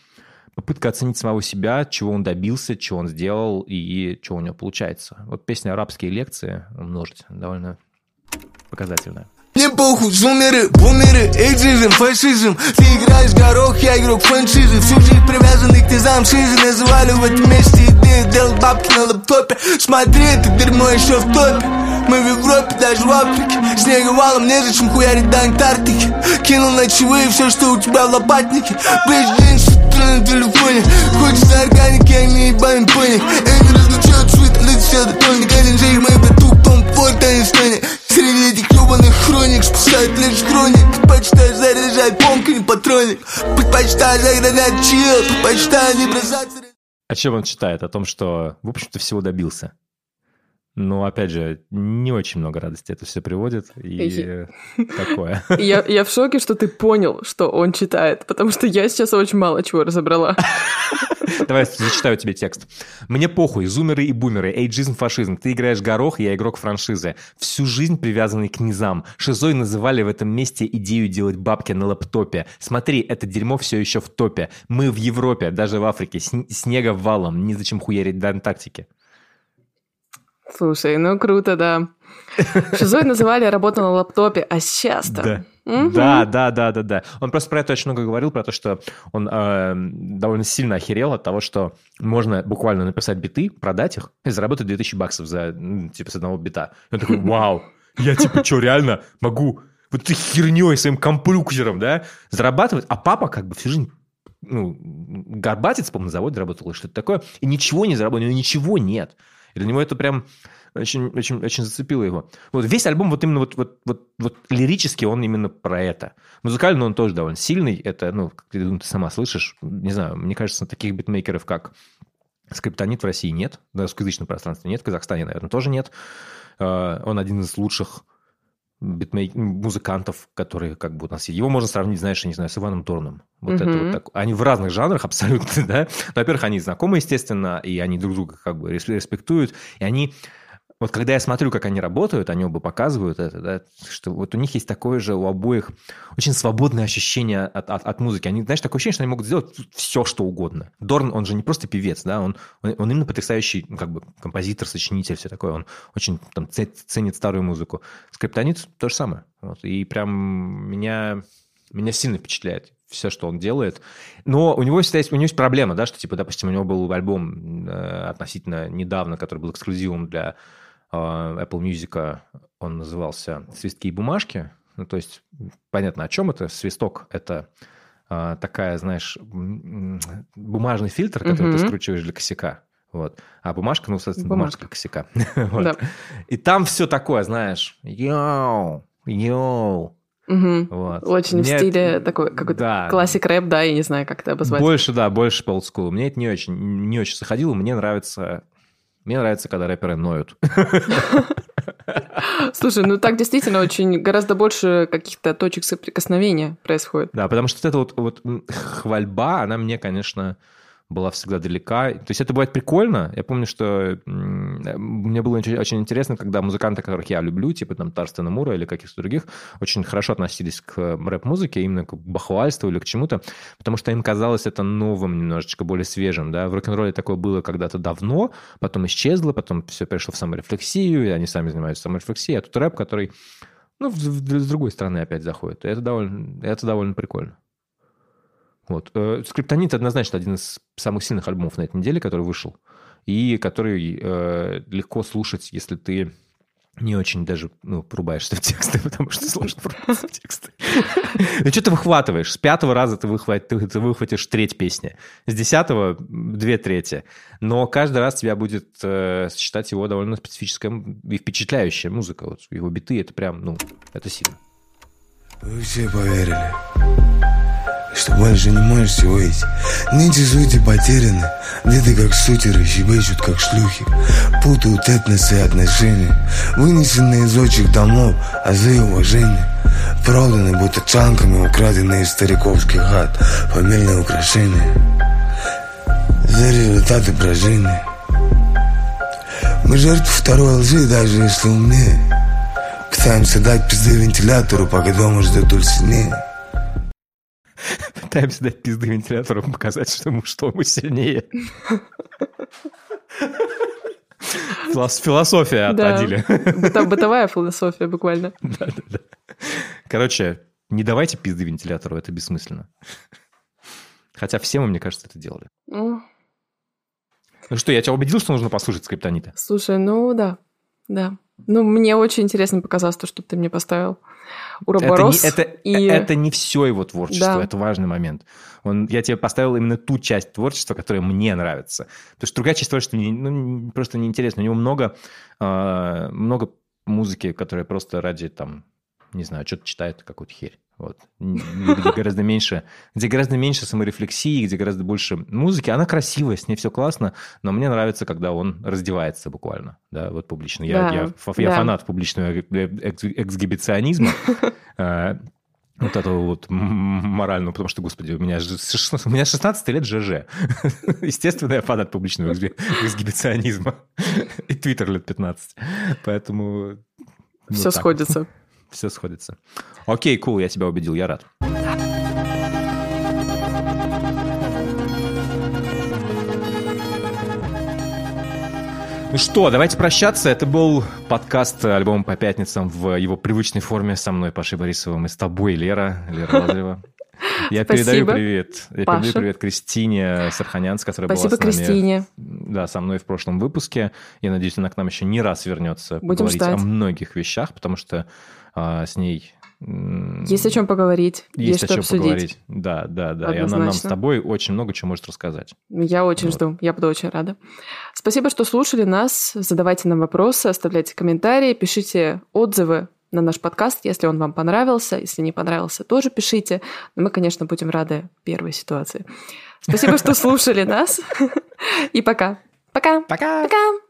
попытка оценить самого себя, чего он добился, чего он сделал и чего у него получается. Вот песня «Арабские лекции» умножить. Довольно показательная. Мне похуй, зумеры, бумеры, эйджизм, фашизм. Ты играешь горох, я игрок франшизы. Всю жизнь привязанный к низам шизы. Называли в этом месте идеи, делал бабки на лаптопе. Смотри, это дерьмо еще в топе Мы в Европе, даже в Африке. Снега валом, незачем хуярить до Антарктики. Кинул ночевые все, что у тебя в лопатнике. Блядь, день, что на телефоне. Хочется органики, а не ебаный пони. Это разлучает швид, лицо до тоник Один же мой братух, Том Форд, а не Стони Среди этих ебаных хроник спасают лишь хроник. Предпочитаю заряжать помпу, не патроник. Предпочитаю загранять чил Предпочитаю не бросаться О чем он читает? О том, что, в общем-то, всего добился. Но, опять же, не очень много радости это все приводит. И такое. Я, я в шоке, что ты понял, что он читает, потому что я сейчас очень мало чего разобрала. Давай зачитаю тебе текст. Мне похуй, зумеры и бумеры, эйджизм, фашизм. Ты играешь горох, я игрок франшизы. Всю жизнь привязанный к низам. Шизой называли в этом месте идею делать бабки на лаптопе. Смотри, это дерьмо все еще в топе. Мы в Европе, даже в Африке. Сн- снега валом, незачем хуярить до Антарктики. Слушай, ну круто, да. Шизой называли работу на лаптопе, а сейчас-то... Да. Мгм. Да, да, да, да, да. Он просто про это очень много говорил, про то, что он э, довольно сильно охерел от того, что можно буквально написать биты, продать их и заработать 2000 баксов за, типа, с одного бита. И он такой, вау, я, типа, что, реально могу вот этой херней, своим компьютером, да, зарабатывать? А папа как бы всю жизнь ну, горбатец, по-моему, на заводе работал или что-то такое, и ничего не заработал, у него ничего нет. И для него это прям очень, очень, очень зацепило его. Вот весь альбом вот именно вот, вот, вот, вот лирически он именно про это. Музыкально он тоже довольно сильный. Это, ну, как ты, думаю, ты сама слышишь. Не знаю, мне кажется, таких битмейкеров, как Скриптонит в России нет. На русскоязычном пространстве нет. В Казахстане, наверное, тоже нет. Э, Он один из лучших битмейк... музыкантов, которые как бы у нас есть. Его можно сравнить, знаешь, я не знаю, с Иваном Торном. Вот это Мгм. вот так. Они в разных жанрах абсолютно, да. Во-первых, они знакомы, естественно, и они друг друга как бы рес- респектуют. И они вот когда я смотрю, как они работают, они оба показывают это, да, что вот у них есть такое же у обоих очень свободное ощущение от, от, от музыки. Они, знаешь, такое ощущение, что они могут сделать все, что угодно. Дорн, он же не просто певец, да, он, он, он именно потрясающий, ну, как бы, композитор, сочинитель, все такое. Он очень там ценит старую музыку. Скриптонит то же самое. Вот. И прям меня, меня сильно впечатляет все, что он делает. Но у него всегда есть, у него есть проблема, да, что, типа, допустим, у него был альбом э, относительно недавно, который был эксклюзивом для Apple Music, он назывался «Свистки и бумажки». Ну, то есть, понятно, о чем это. Свисток – это э, такая, знаешь, бумажный фильтр, который Мгм. ты скручиваешь для косяка. Вот. А бумажка, ну, соответственно, Бумажка. бумажка косяка. Вот. Да. И там все такое, знаешь, йоу, йоу. Мгм. Вот. Очень в Мне стиле это- такой какой-то Да. классик рэп, да, я не знаю, как это обозвать. Больше, да, больше по олдскулу. Мне это не очень, не очень заходило. Мне нравится, мне нравится, когда рэперы ноют. Слушай, ну так действительно очень гораздо больше каких-то точек соприкосновения происходит. Да, потому что вот эта вот, вот хвальба, она мне, конечно, была всегда далека. То есть это бывает прикольно. Я помню, что мне было очень, интересно, когда музыканты, которых я люблю, типа там Тарстена Мура или каких-то других, очень хорошо относились к рэп-музыке, именно к бахвальству или к чему-то, потому что им казалось это новым, немножечко более свежим. Да? В рок-н-ролле такое было когда-то давно, потом исчезло, потом все перешло в саморефлексию, и они сами занимаются саморефлексией, а тут рэп, который ну, с другой стороны опять заходит. Это довольно, это довольно прикольно. Вот. Э, Скриптонит однозначно один из самых сильных альбомов на этой неделе, который вышел. И который э, легко слушать, если ты не очень даже ну, порубаешься в тексты, потому что сложно порубаться в тексты. Ну, что ты выхватываешь? С пятого раза ты, выхват- ты- выхватишь треть песни. С десятого – две трети. Но каждый раз тебя будет э, считать его довольно специфическая и впечатляющая музыка. Вот его биты – это прям, ну, это сильно. Вы все поверили, что больше не можете выйти. Нити сути потеряны, где-то как сутеры, щебечут как шлюхи. Путают этносы и отношения, вынесенные из отчих домов, азы уважения. Проданы будто чанками, украденные из стариковских хат, фамильные украшения. За результаты брожения. Мы жертвы второй лжи, даже если умнее. Пытаемся дать пизды вентилятору, пока дома ждет сильнее. Пытаемся дать пизды вентилятору, показать, что мы, что мы сильнее. Филос- Философия от Да. Бытовая философия буквально. Да-да-да. Короче, не давайте пизды вентилятору, это бессмысленно. Хотя все мы, мне кажется, это делали. Ну, Ну что, я тебя убедил, что нужно послушать скриптонита? Слушай, ну да, да. Ну, мне очень интересно показалось то, что ты мне поставил Это Уроборос. не, это, и... это не все его творчество, Да. это важный момент. Он, я тебе поставил именно ту часть творчества, которая мне нравится. Потому что другая часть творчества мне, ну, просто неинтересна. У него много, а, много музыки, которая просто ради, там, не знаю, что-то читает, какую-то херь. Вот. Где гораздо меньше, где гораздо меньше саморефлексии, где гораздо больше музыки. Она красивая, с ней все классно, но мне нравится, когда он раздевается буквально, да, вот публично. Я, Да, я, я да. фанат публичного экс- эксгибиционизма. Э, Вот этого вот морального, потому что, господи, у меня, же с 16 у меня 16 лет ЖЖ. Естественно, я фанат публичного эксгибиционизма. И Твиттер лет 15. Поэтому... ну, Все сходится. Все сходится. Окей, кул, я тебя убедил, я рад. Ну что, давайте прощаться. Это был подкаст «Альбом по пятницам» в его привычной форме со мной, Пашей Борисовым, и с тобой, Лера, Лера Лазарева. Я Спасибо, передаю привет. Я Паша. передаю привет Кристине Сарханян, которая Спасибо была с нами Кристине. да, со мной в прошлом выпуске. Я надеюсь, она к нам еще не раз вернется Будем поговорить ждать. о многих вещах, потому что а, с ней Есть о чем поговорить, есть, есть о чем обсудить. поговорить. Да, да, да. И она нам с Однозначно. тобой очень много чего может рассказать. Я очень Вот. жду, я буду очень рада. Спасибо, что слушали нас. Задавайте нам вопросы, оставляйте комментарии, пишите отзывы на наш подкаст, если он вам понравился. Если не понравился, тоже пишите. Но мы, конечно, будем рады первой ситуации. Спасибо, что слушали нас. И пока. Пока. Пока! Пока.